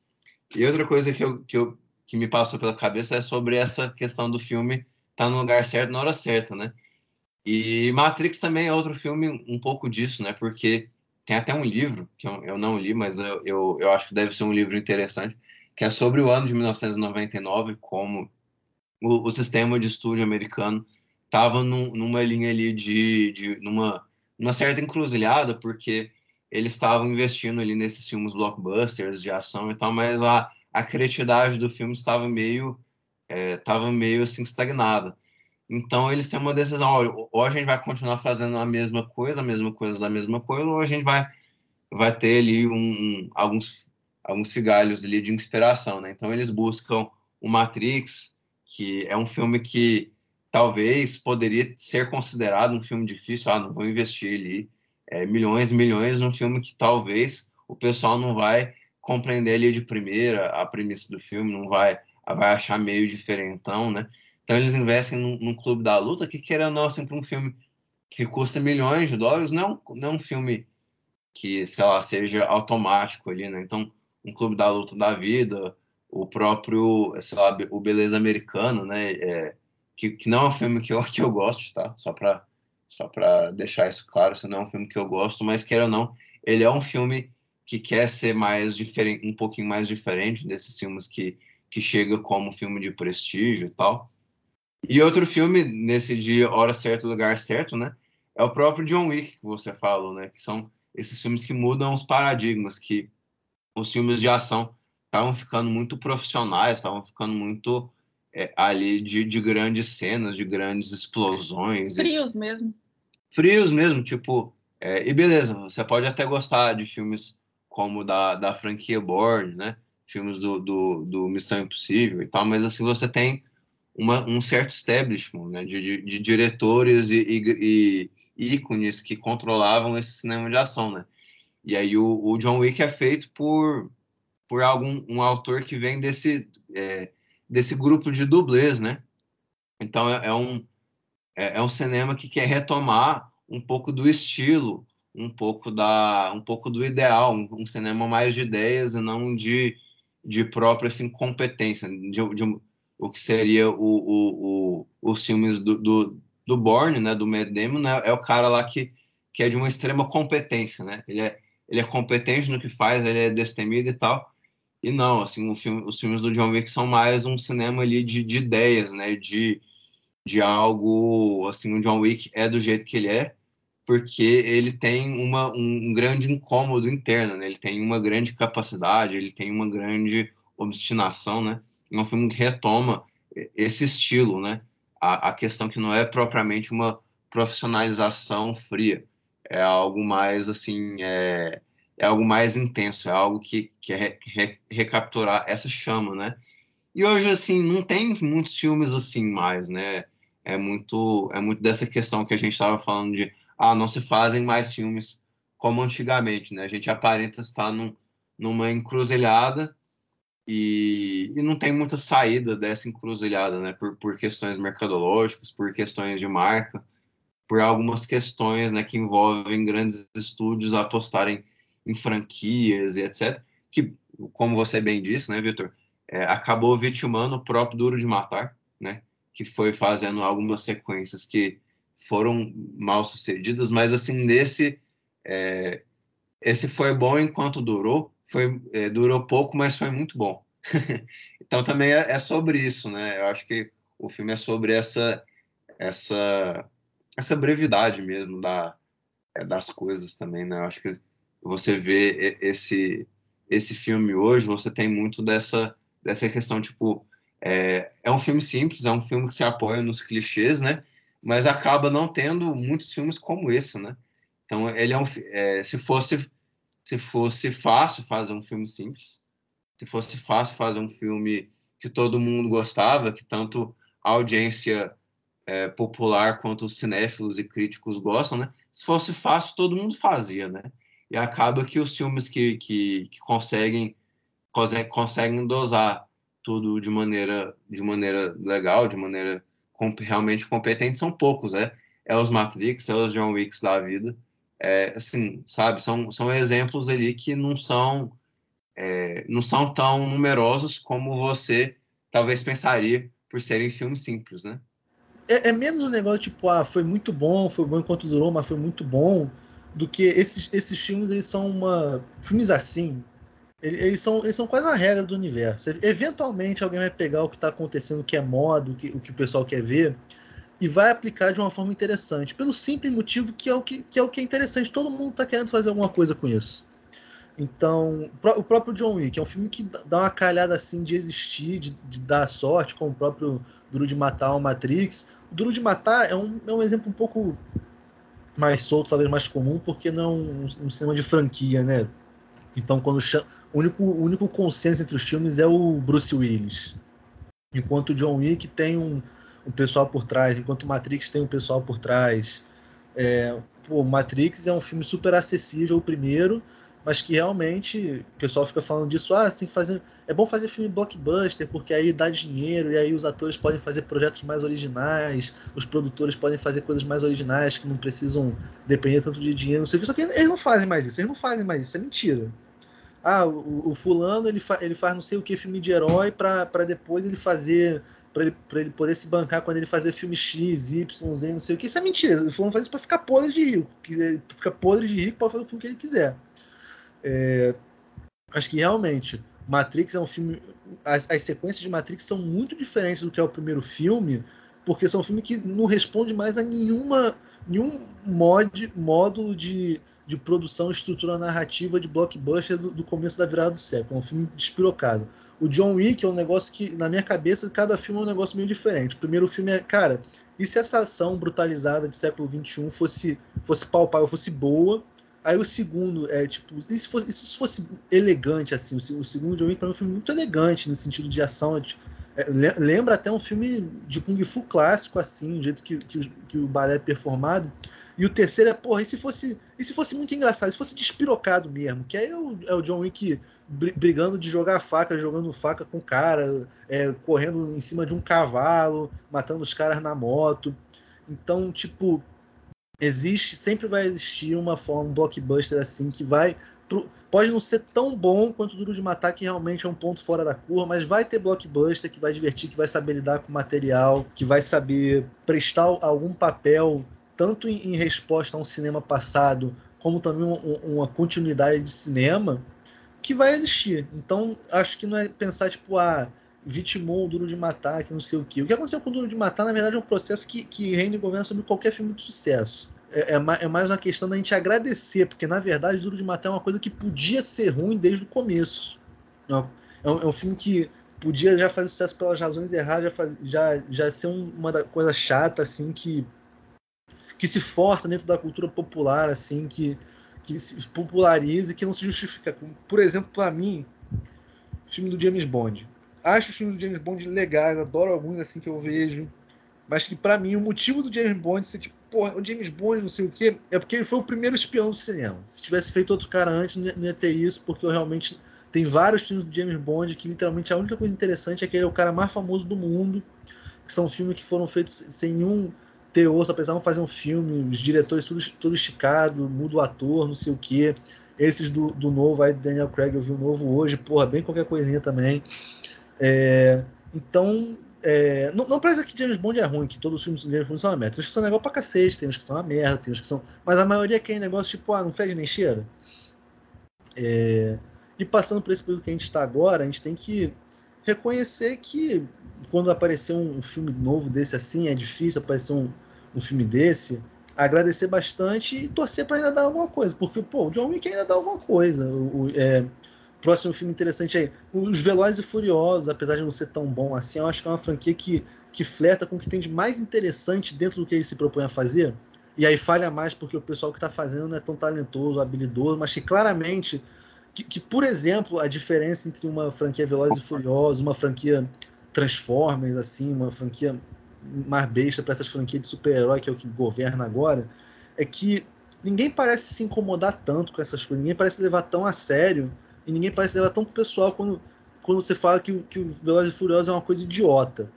E outra coisa que, eu, que, eu, que me passou pela cabeça é sobre essa questão do filme estar tá no lugar certo na hora certa, né? E Matrix também é outro filme um pouco disso, né? Porque tem até um livro, que eu, eu não li, mas eu, eu, eu acho que deve ser um livro interessante, que é sobre o ano de 1999, como o, o sistema de estúdio americano estava num, numa linha ali de, de numa, numa certa encruzilhada, porque eles estavam investindo ali nesses filmes blockbusters de ação e tal, mas a, a criatividade do filme estava meio estava é, meio assim estagnada. Então eles têm uma decisão, ó, ou a gente vai continuar fazendo a mesma coisa, a mesma coisa da mesma coisa, ou a gente vai vai ter ali um, um, alguns alguns figalhos ali de inspiração, né? Então eles buscam o Matrix, que é um filme que talvez poderia ser considerado um filme difícil, ah, não vou investir ali é, milhões e milhões num filme que talvez o pessoal não vai compreender ali de primeira a premissa do filme, não vai vai achar meio diferentão, né? Então eles investem num, num clube da luta que querendo ou não, sempre um filme que custa milhões de dólares, não, não um filme que, sei lá, seja automático ali, né? Então, um clube da luta da vida, o próprio, sei lá, o Beleza Americano, né? É, que, que não é um filme que eu, que eu gosto, tá? Só para só para deixar isso claro, se não é um filme que eu gosto, mas queira ou não, ele é um filme que quer ser mais diferente, um pouquinho mais diferente desses filmes que, que chega como filme de prestígio e tal. E outro filme, nesse dia, hora certa, lugar certo, né? É o próprio John Wick que você falou, né? Que são esses filmes que mudam os paradigmas, que os filmes de ação estavam ficando muito profissionais, estavam ficando muito é, ali de, de grandes cenas, de grandes explosões. Frios e... mesmo. Frios mesmo, tipo. É, e beleza, você pode até gostar de filmes como da, da franquia Bourne, né? Filmes do, do, do Missão Impossível e tal, mas assim você tem uma, um certo establishment né, de, de, de diretores e, e, e, ícones que controlavam esse cinema de ação, né? E aí o, o John Wick é feito por, por algum um autor que vem desse, é, desse grupo de dublês, né? Então é, é um, é, é, um cinema que quer retomar um pouco do estilo, um pouco da um pouco do ideal, um, um cinema mais de ideias e não de, de própria assim, competência, de, de o que seria o, o, o, os filmes do, do, do Borne, né, do Matt né, é o cara lá que, que é de uma extrema competência, né? Ele é, ele é competente no que faz, ele é destemido e tal. E não, assim, filme, os filmes do John Wick são mais um cinema ali de, de ideias, né? De, de algo, assim, o John Wick é do jeito que ele é, porque ele tem uma, um, um grande incômodo interno, né? Ele tem uma grande capacidade, ele tem uma grande obstinação, né? é um filme que retoma esse estilo, né? A, a, questão que não é propriamente uma profissionalização fria, é algo mais assim, é, é algo mais intenso, é algo que quer re, re, recapturar essa chama, né? E hoje assim não tem muitos filmes assim mais, né? É muito é muito dessa questão que a gente estava falando de ah não se fazem mais filmes como antigamente, né? A gente aparenta estar num, numa encruzilhada e, e, não tem muita saída dessa encruzilhada, né? Por, por questões mercadológicas, por questões de marca, por algumas questões né, que envolvem grandes estúdios apostarem em franquias e etc. Que, como você bem disse, né, Vitor, é, acabou vitimando o próprio Duro de Matar, né? Que foi fazendo algumas sequências que foram mal sucedidas, mas assim, nesse. É, esse foi bom enquanto durou, foi, é, durou pouco, mas foi muito bom. então também é, é, sobre isso, né? Eu acho que o filme é sobre essa essa essa brevidade mesmo da é, das coisas também, né? Eu acho que você vê esse esse filme hoje, você tem muito dessa dessa questão tipo é, é um filme simples, é um filme que se apoia nos clichês, né? Mas acaba não tendo muitos filmes como esse, né? Então ele é um é, se fosse se fosse fácil fazer um filme simples, se fosse fácil fazer um filme que todo mundo gostava, que tanto a audiência é, popular quanto os cinéfilos e críticos gostam, né? Se fosse fácil, todo mundo fazia, né? E acaba que os filmes que, que, que conseguem, conseguem dosar tudo de maneira, de maneira legal, de maneira com- realmente competente, são poucos, né? É os Matrix, é os John Wicks da vida. É, assim, sabe? São, são exemplos ali que não são, é, não são tão numerosos como você talvez pensaria por serem filmes simples, né? É, é menos um negócio tipo, ah, foi muito bom, foi bom enquanto durou, mas foi muito bom, do que esses, esses filmes, eles são uma. Filmes assim, ele- eles são, eles são quase uma regra do universo. Eventualmente alguém vai pegar o que está acontecendo, o que é moda, o que, o que o pessoal quer ver, e vai aplicar de uma forma interessante. Pelo simples motivo que é o que, que é, o que é interessante. Todo mundo está querendo fazer alguma coisa com isso. Então, o próprio John Wick é um filme que dá- uma calhada assim de existir, de, de dar sorte, como o próprio Duro de Matar o Matrix. O Duro de Matar é um, é um exemplo um pouco mais solto, talvez mais comum, porque não é um, um cinema de franquia, né? Então, quando cha- o único, o único consenso entre os filmes é o Bruce Willis. Enquanto o John Wick tem um, um pessoal por trás, enquanto o Matrix tem um pessoal por trás. É, Matrix é um filme super acessível, o primeiro, mas que realmente o pessoal fica falando disso, ah, você tem que fazer. É bom fazer filme blockbuster, porque aí dá dinheiro, e aí os atores podem fazer projetos mais originais, os produtores podem fazer coisas mais originais que não precisam depender tanto de dinheiro, não sei o que. Só que eles não fazem mais isso, eles não fazem mais isso, é mentira. Ah, o, o fulano ele, fa ele faz não sei o que filme de herói para depois ele fazer. Pra ele, pra ele poder se bancar quando ele fazer filme X, Y, Z, não sei o que. Isso é mentira. O fulano faz isso pra ficar podre de rico. Fica podre de rico, pode fazer o filme que ele quiser. É, acho que realmente Matrix é um filme. As, as sequências de Matrix são muito diferentes do que é o primeiro filme, porque são filmes que não respondem mais a nenhuma nenhum mod, módulo de, de produção, estrutura narrativa de blockbuster do, do começo da virada do século. É um filme despirocado. O John Wick é um negócio que, na minha cabeça, cada filme é um negócio meio diferente. O primeiro filme é, cara, e se essa ação brutalizada de século XXI fosse, fosse palpável, fosse boa? Aí o segundo é tipo, e se fosse, se fosse elegante assim? O, se- o segundo John Wick para mim foi muito elegante no sentido de ação. é, le- lembra até um filme de Kung Fu clássico, assim, o jeito que, que, o- que o balé é performado. E o terceiro é, porra, e se fosse, e se fosse muito engraçado, se fosse despirocado mesmo, que aí é o, é o John Wick bri- brigando de jogar faca, jogando faca com o cara, é, correndo em cima de um cavalo, matando os caras na moto. Então, tipo, existe, sempre vai existir uma forma, um blockbuster assim, que vai. pro- pode não ser tão bom quanto o Duro de Matar, que realmente é um ponto fora da curva, mas vai ter blockbuster que vai divertir, que vai saber lidar com material, que vai saber prestar algum papel, tanto em, em resposta a um cinema passado, como também um- um- uma continuidade de cinema, que vai existir. Então, acho que não é pensar, tipo, ah, vitimou o Duro de Matar, que não sei o quê. O que aconteceu com o Duro de Matar, na verdade, é um processo que, que reina e governa sobre qualquer filme de sucesso. É, é, é mais uma questão da gente agradecer, porque, na verdade, Duro de Matar é uma coisa que podia ser ruim desde o começo. Não, é, um, é um filme que podia já fazer sucesso pelas razões erradas, já, faz- já, já ser um- uma coisa chata, assim, que, que se força dentro da cultura popular, assim, que, que se populariza e que não se justifica. Por exemplo, para mim, o filme do James Bond. Acho os filmes do James Bond legais, adoro alguns assim que eu vejo. Mas que pra mim o motivo do James Bond ser tipo, porra, o James Bond não sei o quê, é porque ele foi o primeiro espião do cinema. Se tivesse feito outro cara antes, não ia, ter isso, porque eu realmente. Tem vários filmes do James Bond que literalmente a única coisa interessante é que ele é o cara mais famoso do mundo. Que são filmes que foram feitos sem nenhum teor, só precisavam fazer um filme, os diretores tudo, tudo esticado, muda o ator, não sei o quê. Esses do, do novo aí, do Daniel Craig, eu vi o novo hoje, porra, bem qualquer coisinha também. É, então, é, não, não parece que James Bond é ruim, que todos os filmes de James Bond são uma merda. Tem uns que são legal pra cacete, tem uns que são uma merda, tem uns que são. Mas a maioria que é negócio tipo, ah, não fede nem cheira. É, e passando por esse período que a gente está agora, a gente tem que reconhecer que quando aparecer um filme novo desse assim, é difícil aparecer um, um filme desse, agradecer bastante e torcer para ainda dar alguma coisa, porque pô, o John Wick ainda dá alguma coisa. O, o- é, próximo filme interessante aí, os Velozes e Furiosos, apesar de não ser tão bom assim, eu acho que é uma franquia que, que flerta com o que tem de mais interessante dentro do que ele se propõe a fazer. E aí falha mais porque o pessoal que está fazendo não é tão talentoso, habilidoso, mas que claramente que, que, por exemplo, a diferença entre uma franquia Velozes e Furiosos, uma franquia Transformers, assim, uma franquia mais besta para essas franquias de super-herói que é o que governa agora, é que ninguém parece se incomodar tanto com essas coisas, ninguém parece levar tão a sério e ninguém parece levar tão pro pessoal quando quando você fala que, que o Velozes e Furiosos é uma coisa idiota.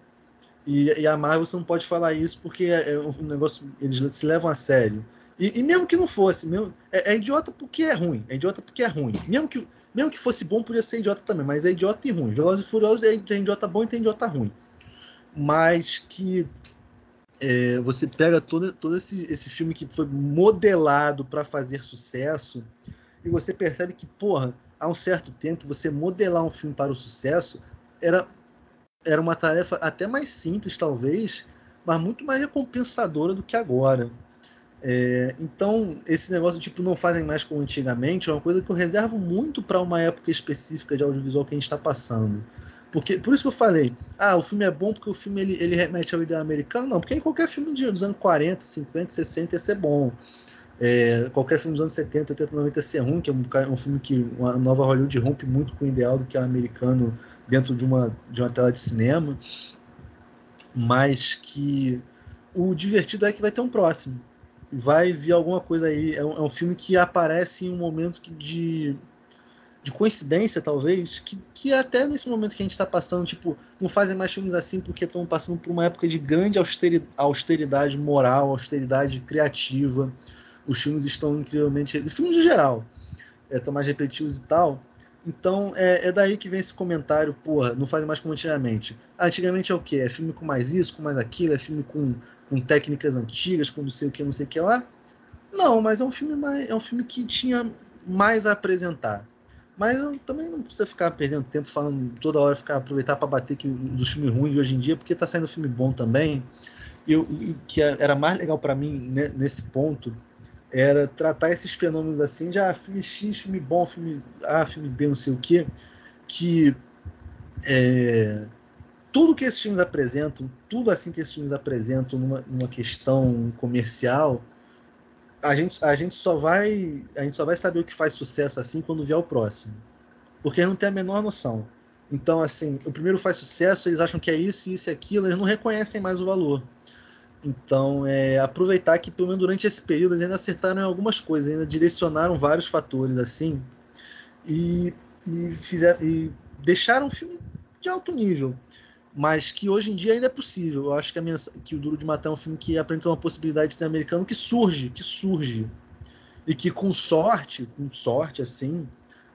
E, e, a Marvel você não pode falar isso porque é, é um negócio. Eles se levam a sério. E, e mesmo que não fosse, mesmo, é, é, idiota porque é ruim. É idiota porque é ruim. Mesmo que, mesmo que fosse bom, podia ser idiota também, mas é idiota e ruim. Velozes e Furiosos é, tem idiota bom e tem idiota ruim. Mas que é, você pega todo, todo esse, esse filme que foi modelado para fazer sucesso e você percebe que, porra, há um certo tempo, você modelar um filme para o sucesso era, era uma tarefa até mais simples, talvez, mas muito mais recompensadora do que agora. É, então, esse negócio tipo não fazem mais como antigamente é uma coisa que eu reservo muito para uma época específica de audiovisual que a gente está passando. Porque, por isso que eu falei, ah, o filme é bom porque o filme ele, ele remete ao ideal americano. Não, porque em qualquer filme dos anos 40, 50, 60 ia ser bom. É, qualquer filme dos anos 70, 80, 90 ia ser ruim, que é um, um filme que uma nova Hollywood rompe muito com o ideal do que é americano dentro de uma, de uma tela de cinema. Mas que o divertido é que vai ter um próximo vai vir alguma coisa aí. É um, é um filme que aparece em um momento que de, de coincidência, talvez, que, que até nesse momento que a gente está passando, tipo, não fazem mais filmes assim porque estão passando por uma época de grande austeridade, austeridade moral, austeridade criativa. Os filmes estão incrivelmente. Filmes em geral, estão é, mais repetitivos e tal. Então é, é, daí que vem esse comentário, porra, não fazem mais como antigamente. Antigamente é o quê? É filme com mais isso, com mais aquilo, é filme com com técnicas antigas, com não sei o que, não sei o que lá. Não, mas é um filme mais, é um filme que tinha mais a apresentar. Mas também não precisa ficar perdendo tempo falando toda hora, ficar aproveitar para bater que, dos filmes ruins de hoje em dia, porque tá saindo filme bom também. E o que era mais legal para mim né, nesse ponto era tratar esses fenômenos assim de ah, filme X, filme bom, filme A, filme B, não sei o quê, que é, tudo que esses filmes apresentam, tudo assim que esses filmes apresentam numa, numa questão comercial, a gente, a gente só vai a gente só vai saber o que faz sucesso assim quando vier o próximo, porque eles não têm a menor noção. Então, assim, o primeiro faz sucesso, eles acham que é isso, isso e aquilo, eles não reconhecem mais o valor. Então, é aproveitar que, pelo menos durante esse período, eles ainda acertaram em algumas coisas, ainda direcionaram vários fatores, assim, e, e, fizeram, e deixaram um filme de alto nível mas que hoje em dia ainda é possível. Eu acho que, a minha, que o Duro de Matar é um filme que apresenta uma possibilidade de ser americano que surge, que surge. E que com sorte, com sorte assim,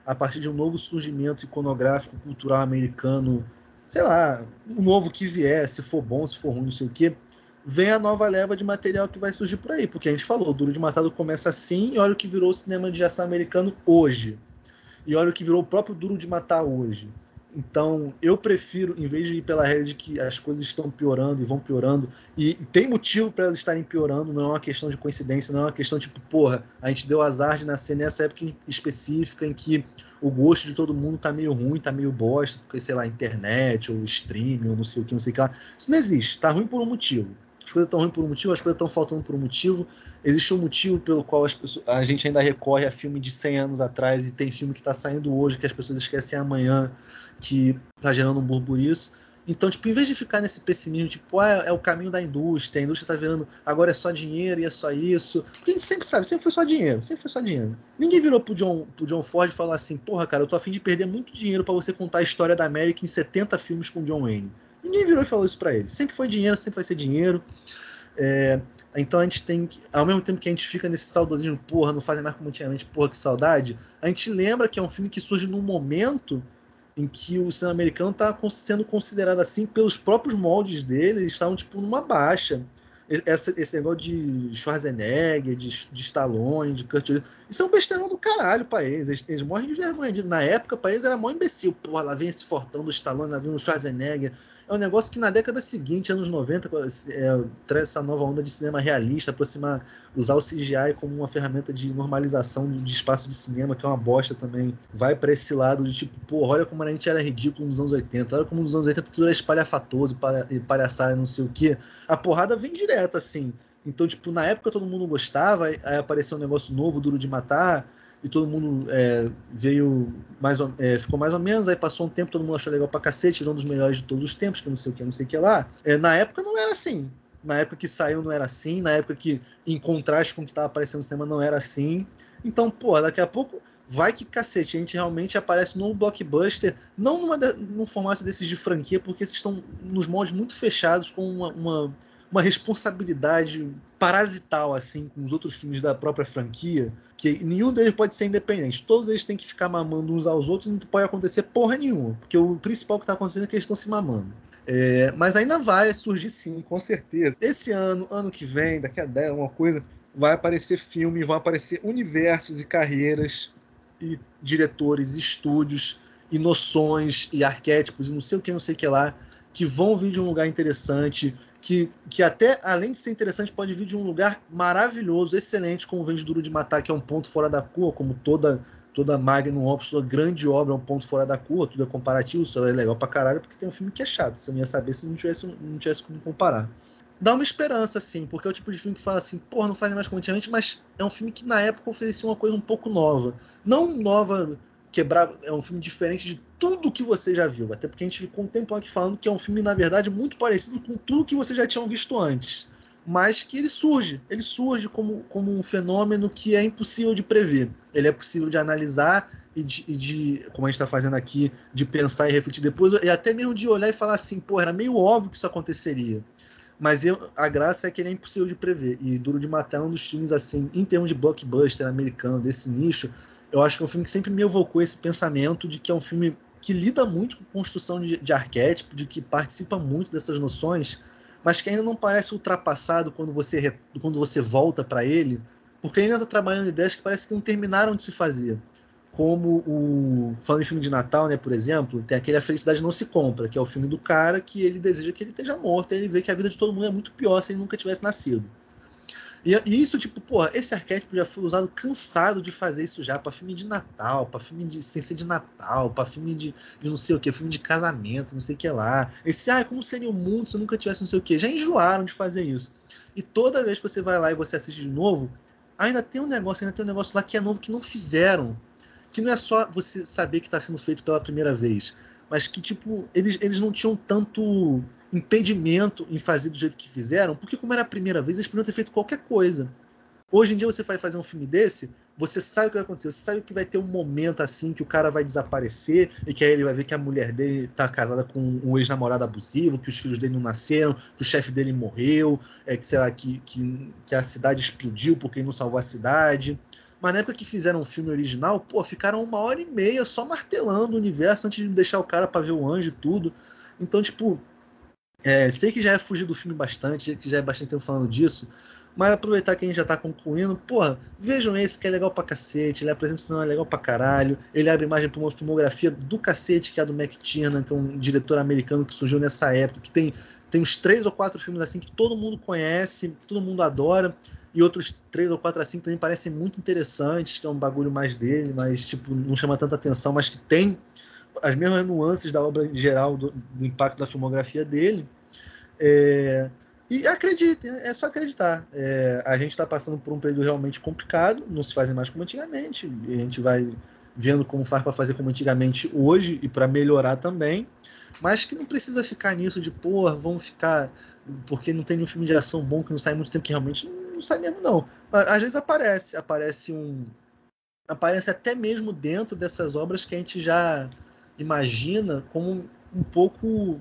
a partir de um novo surgimento iconográfico, cultural americano, sei lá, um novo que vier, se for bom, se for ruim, não sei o quê, vem a nova leva de material que vai surgir por aí. Porque a gente falou, o Duro de Matar começa assim e olha o que virou o cinema de ação americano hoje. E olha o que virou o próprio Duro de Matar hoje. Então, eu prefiro, em vez de ir pela regra de que as coisas estão piorando e vão piorando, e, e tem motivo para elas estarem piorando, não é uma questão de coincidência, não é uma questão tipo, porra, a gente deu azar de nascer nessa época específica em que o gosto de todo mundo tá meio ruim, tá meio bosta, porque, sei lá, internet, ou streaming, ou não sei o que, não sei o que lá. Isso não existe, tá ruim por um motivo. As coisas estão ruins por um motivo, as coisas estão faltando por um motivo. Existe um motivo pelo qual pessoas, a gente ainda recorre a filme de 100 anos atrás e tem filme que está saindo hoje que as pessoas esquecem amanhã que está gerando um burburiço. Então, tipo, em vez de ficar nesse pessimismo, tipo, ah, é o caminho da indústria, a indústria está virando, agora é só dinheiro e é só isso. Porque a gente sempre sabe, sempre foi só dinheiro, sempre foi só dinheiro. Ninguém virou pro John, pro John Ford e falou assim, porra, cara, eu tô afim de perder muito dinheiro para você contar a história da América em 70 filmes com John Wayne. Ninguém virou e falou isso para ele. Sempre foi dinheiro, sempre vai ser dinheiro. É, então a gente tem que, ao mesmo tempo que a gente fica nesse saudosismo, porra, não fazem mais como antigamente, porra, que saudade, a gente lembra que é um filme que surge num momento em que o cinema americano está sendo considerado assim pelos próprios moldes dele, eles estavam tipo numa baixa. Esse, esse negócio de Schwarzenegger, de, de Stallone, de Kurt isso é um besteirão do caralho pra eles. Eles, eles morrem de vergonha. Na época, pra eles era mó imbecil. Porra, lá vem esse fortão do Stallone, lá vem o Schwarzenegger é um negócio que na década seguinte, anos 90, é, traz essa nova onda de cinema realista, aproximar, usar o CGI como uma ferramenta de normalização de espaço de cinema, que é uma bosta também. Vai para esse lado de tipo, pô, olha como a gente era ridículo nos anos 80, olha como nos anos 80 tudo era espalhafatoso e palhaçada, não sei o quê. A porrada vem direto, assim. Então, tipo, na época todo mundo gostava, aí apareceu um negócio novo, duro de matar e todo mundo é, veio mais ou, é, ficou mais ou menos, aí passou um tempo, todo mundo achou legal pra cacete, um dos melhores de todos os tempos, que não sei o que, não sei o que lá. É, na época não era assim. Na época que saiu não era assim, na época que, em contraste com o que estava aparecendo no cinema, não era assim. Então, pô, daqui a pouco vai que cacete, a gente realmente aparece no blockbuster, não numa, num formato desses de franquia, porque esses estão nos moldes muito fechados, com uma, uma, uma, responsabilidade parasital, assim, com os outros filmes da própria franquia, que nenhum deles pode ser independente. Todos eles têm que ficar mamando uns aos outros e não pode acontecer porra nenhuma, porque o principal que está acontecendo é que eles estão se mamando. É, mas ainda vai surgir sim, com certeza. Esse ano, ano que vem, daqui a 10, uma coisa, vai aparecer filme, vão aparecer universos e carreiras e diretores, estúdios e noções e arquétipos e não sei o que, não sei o que lá, que vão vir de um lugar interessante, que, que até, além de ser interessante, pode vir de um lugar maravilhoso, excelente, como vem de Duro de Matar, que é um ponto fora da curva, como toda toda Magnum Opus, toda grande obra é um ponto fora da curva, tudo é comparativo, isso é legal pra caralho, porque tem um filme que é chato, você não ia saber se não tivesse, não tivesse como comparar. Dá uma esperança, assim, porque é o tipo de filme que fala assim, porra, não faz mais como antigamente, mas é um filme que na época oferecia uma coisa um pouco nova. Não nova, quebrar, é um filme diferente de tudo que você já viu, até porque a gente ficou um tempo aqui falando que é um filme, na verdade, muito parecido com tudo que você já tinha visto antes mas que ele surge, ele surge como, como um fenômeno que é impossível de prever. Ele é possível de analisar e de, e de como a gente está fazendo aqui, de pensar e refletir depois, e até mesmo de olhar e falar assim, pô, era meio óbvio que isso aconteceria. Mas eu, a graça é que ele é impossível de prever. E Duro de Matar é um dos filmes, assim, em termos de blockbuster americano, desse nicho, eu acho que é um filme que sempre me evocou esse pensamento de que é um filme que lida muito com construção de, de arquétipo, de que participa muito dessas noções, mas que ainda não parece ultrapassado quando você, quando você volta para ele, porque ainda está trabalhando ideias que parece que não terminaram de se fazer. Como o. Falando em filme de Natal, né, por exemplo, tem aquele A Felicidade Não Se Compra, que é o filme do cara que ele deseja que ele esteja morto, e ele vê que a vida de todo mundo é muito pior se ele nunca tivesse nascido. E, e, isso, tipo, porra, esse arquétipo já foi usado cansado de fazer isso já para filme de Natal, para filme de sem ser de Natal, para filme de, de, não sei o que, filme de casamento, não sei o que lá. Esse, ah, como seria o mundo se nunca tivesse não sei o que? Já enjoaram de fazer isso. E toda vez que você vai lá e você assiste de novo, ainda tem um negócio, ainda tem um negócio lá que é novo que não fizeram. Que não é só você saber que está sendo feito pela primeira vez, mas que, tipo, eles, eles não tinham tanto impedimento em fazer do jeito que fizeram, porque como era a primeira vez, eles poderiam ter feito qualquer coisa. Hoje em dia você vai fazer um filme desse, você sabe o que vai acontecer, você sabe que vai ter um momento assim que o cara vai desaparecer e que aí ele vai ver que a mulher dele tá casada com um ex-namorado abusivo, que os filhos dele não nasceram, que o chefe dele morreu, é que sei lá, que, que, que a cidade explodiu porque ele não salvou a cidade. Mas na época que fizeram um filme original, pô, ficaram uma hora e meia só martelando o universo antes de deixar o cara para ver o anjo e tudo. Então, tipo, é, sei que já é fugir do filme bastante, que já é bastante tempo falando disso, mas aproveitar que a gente já tá concluindo, porra, vejam esse que é legal pra cacete, ele apresenta o cinema legal pra caralho, ele abre imagem pra uma filmografia do cacete, que é a do McTiernan, que é um diretor americano que surgiu nessa época, que tem, tem uns três ou quatro filmes assim que todo mundo conhece, todo mundo adora, e outros três ou quatro assim que também parecem muito interessantes, que é um bagulho mais dele, mas tipo, não chama tanta atenção, mas que tem as mesmas nuances da obra em geral, do, do impacto da filmografia dele. É, e acreditem, é só acreditar. É, a gente está passando por um período realmente complicado, não se fazem mais como antigamente, a gente vai vendo como faz para fazer como antigamente hoje e para melhorar também, mas que não precisa ficar nisso de, pô, vamos ficar. Porque não tem nenhum filme de ação bom que não sai muito tempo, que realmente não sai mesmo, não. Às vezes aparece, aparece um. Aparece até mesmo dentro dessas obras que a gente já imagina como um pouco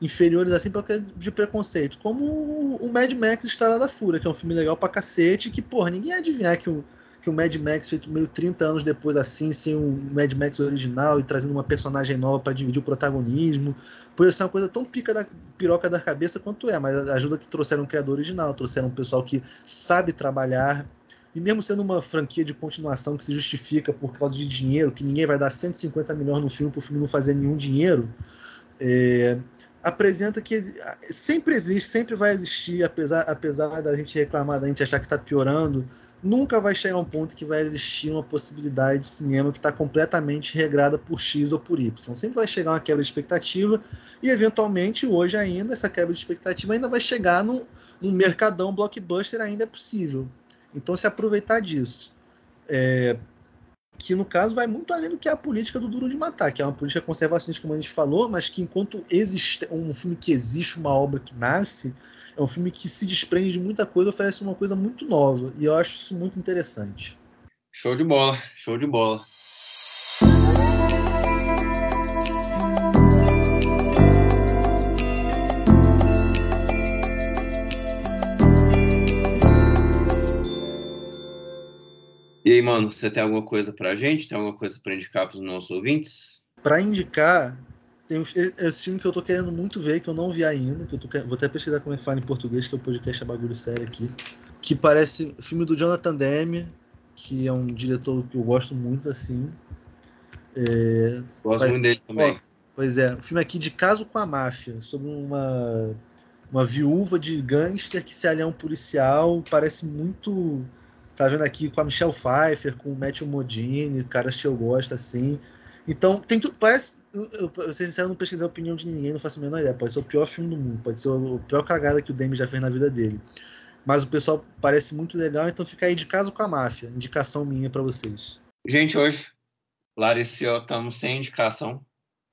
inferiores assim para de preconceito, como o Mad Max Estrada da Fúria, que é um filme legal pra cacete, que, porra, ninguém ia adivinhar que o, que o Mad Max, feito meio 30 anos depois assim, sem o Mad Max original e trazendo uma personagem nova para dividir o protagonismo, por ser uma coisa tão pica da piroca da cabeça quanto é, mas ajuda que trouxeram um criador original, trouxeram um pessoal que sabe trabalhar e mesmo sendo uma franquia de continuação que se justifica por causa de dinheiro, que ninguém vai dar 150 milhões no filme para o filme não fazer nenhum dinheiro, é, apresenta que sempre existe, sempre vai existir, apesar, apesar da gente reclamar, da gente achar que está piorando, nunca vai chegar um ponto que vai existir uma possibilidade de cinema que está completamente regrada por X ou por Y. Sempre vai chegar uma quebra de expectativa e, eventualmente, hoje ainda, essa quebra de expectativa ainda vai chegar num, num mercadão blockbuster, ainda é possível. Então, se aproveitar disso. É, que no caso vai muito além do que é a política do duro de matar, que é uma política conservacionista, como a gente falou, mas que enquanto existe um filme que existe, uma obra que nasce, é um filme que se desprende de muita coisa, oferece uma coisa muito nova, e eu acho isso muito interessante. Show de bola, show de bola. E aí, mano, você tem alguma coisa pra gente? Tem alguma coisa pra indicar pros nossos ouvintes? Pra indicar, tem esse filme que eu tô querendo muito ver, que eu não vi ainda, que eu tô vou até pesquisar como é que fala em português, que é o podcast é bagulho sério aqui. Que parece filme do Jonathan Demme, que é um diretor que eu gosto muito, assim. É, Gosto Vai- muito dele também. Pois é, um filme aqui de Caso com a Máfia, sobre uma, uma viúva de gangster que se alia a um policial, parece muito. Tá vendo aqui com a Michelle Pfeiffer, com o Matthew Modine, caras que eu gosto assim. Então, tem tudo. Parece. Eu, eu, ser sincero, não pesquisei a opinião de ninguém, não faço a menor ideia. Pode ser o pior filme do mundo, pode ser o, pior cagada que o Demi já fez na vida dele. Mas o pessoal parece muito legal, então fica aí de caso com a máfia. Indicação minha pra vocês. Gente, hoje, Larissa e eu estamos sem indicação,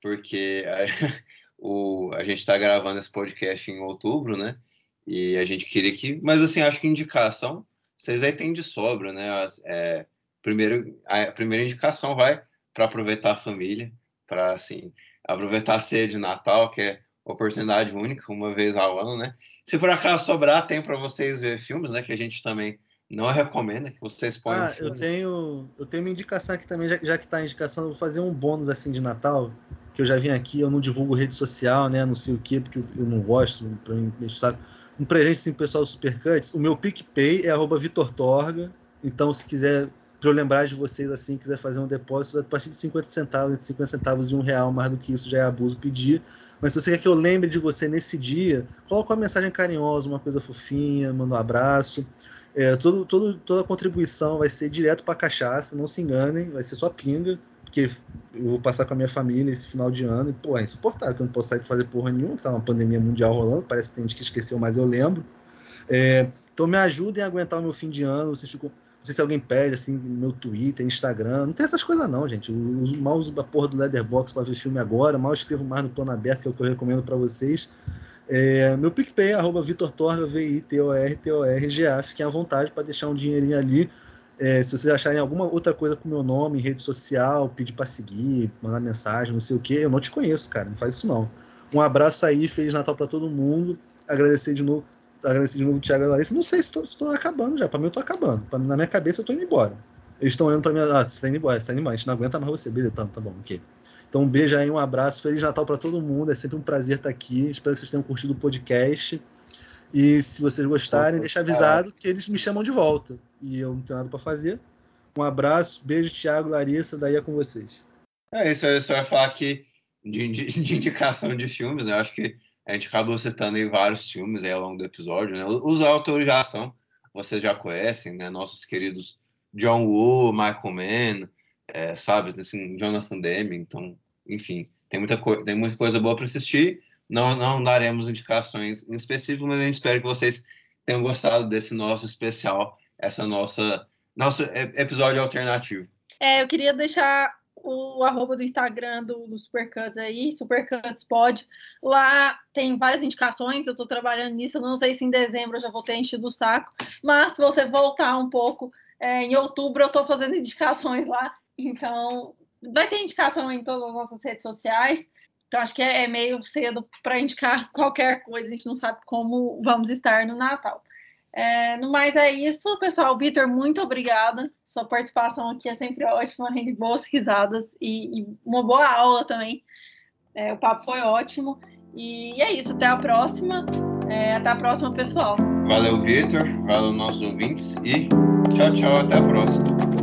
porque a, o, a gente está gravando esse podcast em outubro, né? E a gente queria que. Mas, assim, acho que indicação, vocês aí têm de sobra, né? As- é, primeiro, a primeira indicação vai para aproveitar a família, para, assim, aproveitar a ceia de Natal, que é oportunidade única, uma vez ao ano, né? Se por acaso sobrar tempo para vocês ver filmes, né? Que a gente também não recomenda que vocês ponham Ah, eu filmes. tenho, eu tenho uma indicação aqui também, já, já que tá a indicação, eu vou fazer um bônus assim de Natal, que eu já vim aqui, eu não divulgo rede social, né? Não sei o quê, porque eu, eu não gosto, pra mim, saco. Um presente assim, pessoal do Supercuts, o meu PicPay é arroba Vitor Torga, então se quiser, pra eu lembrar de vocês assim, quiser fazer um depósito a partir de 50 centavos, entre 50 centavos e um real, mais do que isso já é abuso pedir. Mas se você quer que eu lembre de você nesse dia, coloca uma mensagem carinhosa, uma coisa fofinha, manda um abraço. É, todo, todo, toda a contribuição vai ser direto para cachaça, não se enganem, vai ser só pinga, porque eu vou passar com a minha família esse final de ano e, pô, é insuportável, que eu não posso sair fazer porra nenhuma, que tá uma pandemia mundial rolando, parece que tem gente que esqueceu, mas eu lembro. É, então me ajudem a aguentar o meu fim de ano, vocês ficam. Não sei se alguém pede, assim, meu Twitter, Instagram. Não tem essas coisas, não, gente. Eu mal uso a porra do Leatherbox pra ver filme agora, mal escrevo mais no plano aberto, que é o que eu recomendo para vocês. É, meu PicPay é arroba Vitor Torga, V-I-T-O-R-T-O-R-G-A. Fiquem à vontade para deixar um dinheirinho ali. É, se vocês acharem alguma outra coisa com meu nome, em rede social, pedir para seguir, mandar mensagem, não sei o que, eu não te conheço, cara. Não faz isso não. Um abraço aí, Feliz Natal para todo mundo. Agradecer de novo, agradecer de novo o Thiago e a Larissa. Não sei se estou acabando já. Para mim, eu tô acabando. Pra, na minha cabeça, eu tô indo embora. Eles estão olhando para mim. Ah, você tá indo embora, você tá indo embora. A gente não aguenta mais você. Beleza, tá, tá bom, ok. Então, um beijo aí, um abraço. Feliz Natal para todo mundo. É sempre um prazer estar aqui. Espero que vocês tenham curtido o podcast. E se vocês gostarem, deixa avisado que eles me chamam de volta. E eu não tenho nada para fazer. Um abraço, beijo, Thiago, Larissa. Daí é com vocês. É isso, eu só ia falar aqui de, de, de indicação de filmes. Eu acho que a gente acabou citando aí vários filmes aí ao longo do episódio. Né? Os são, vocês já conhecem, né? Nossos queridos John Woo, Michael Mann, é, sabe? Assim, Jonathan Demme. Então, enfim, tem muita, tem muita coisa boa para assistir. Não, não daremos indicações em específico, mas a gente espera que vocês tenham gostado desse nosso especial, essa nossa nosso episódio alternativo. É, eu queria deixar o arroba do Instagram do, do Supercuts aí, Supercuts Pod. Lá tem várias indicações, eu estou trabalhando nisso, não sei se em dezembro eu já vou ter enchido o saco, mas se você voltar um pouco, é, em outubro eu estou fazendo indicações lá, então vai ter indicação em todas as nossas redes sociais. Então, acho que é, é meio cedo para indicar qualquer coisa, a gente não sabe como vamos estar no Natal. É, no mais é isso, pessoal. Vitor, muito obrigada. Sua participação aqui é sempre ótima, rende boas risadas e, e uma boa aula também. É, o papo foi ótimo. E é isso, até a próxima. É, até a próxima, pessoal. Valeu, Vitor. Valeu, nossos ouvintes. E tchau, tchau. Até a próxima.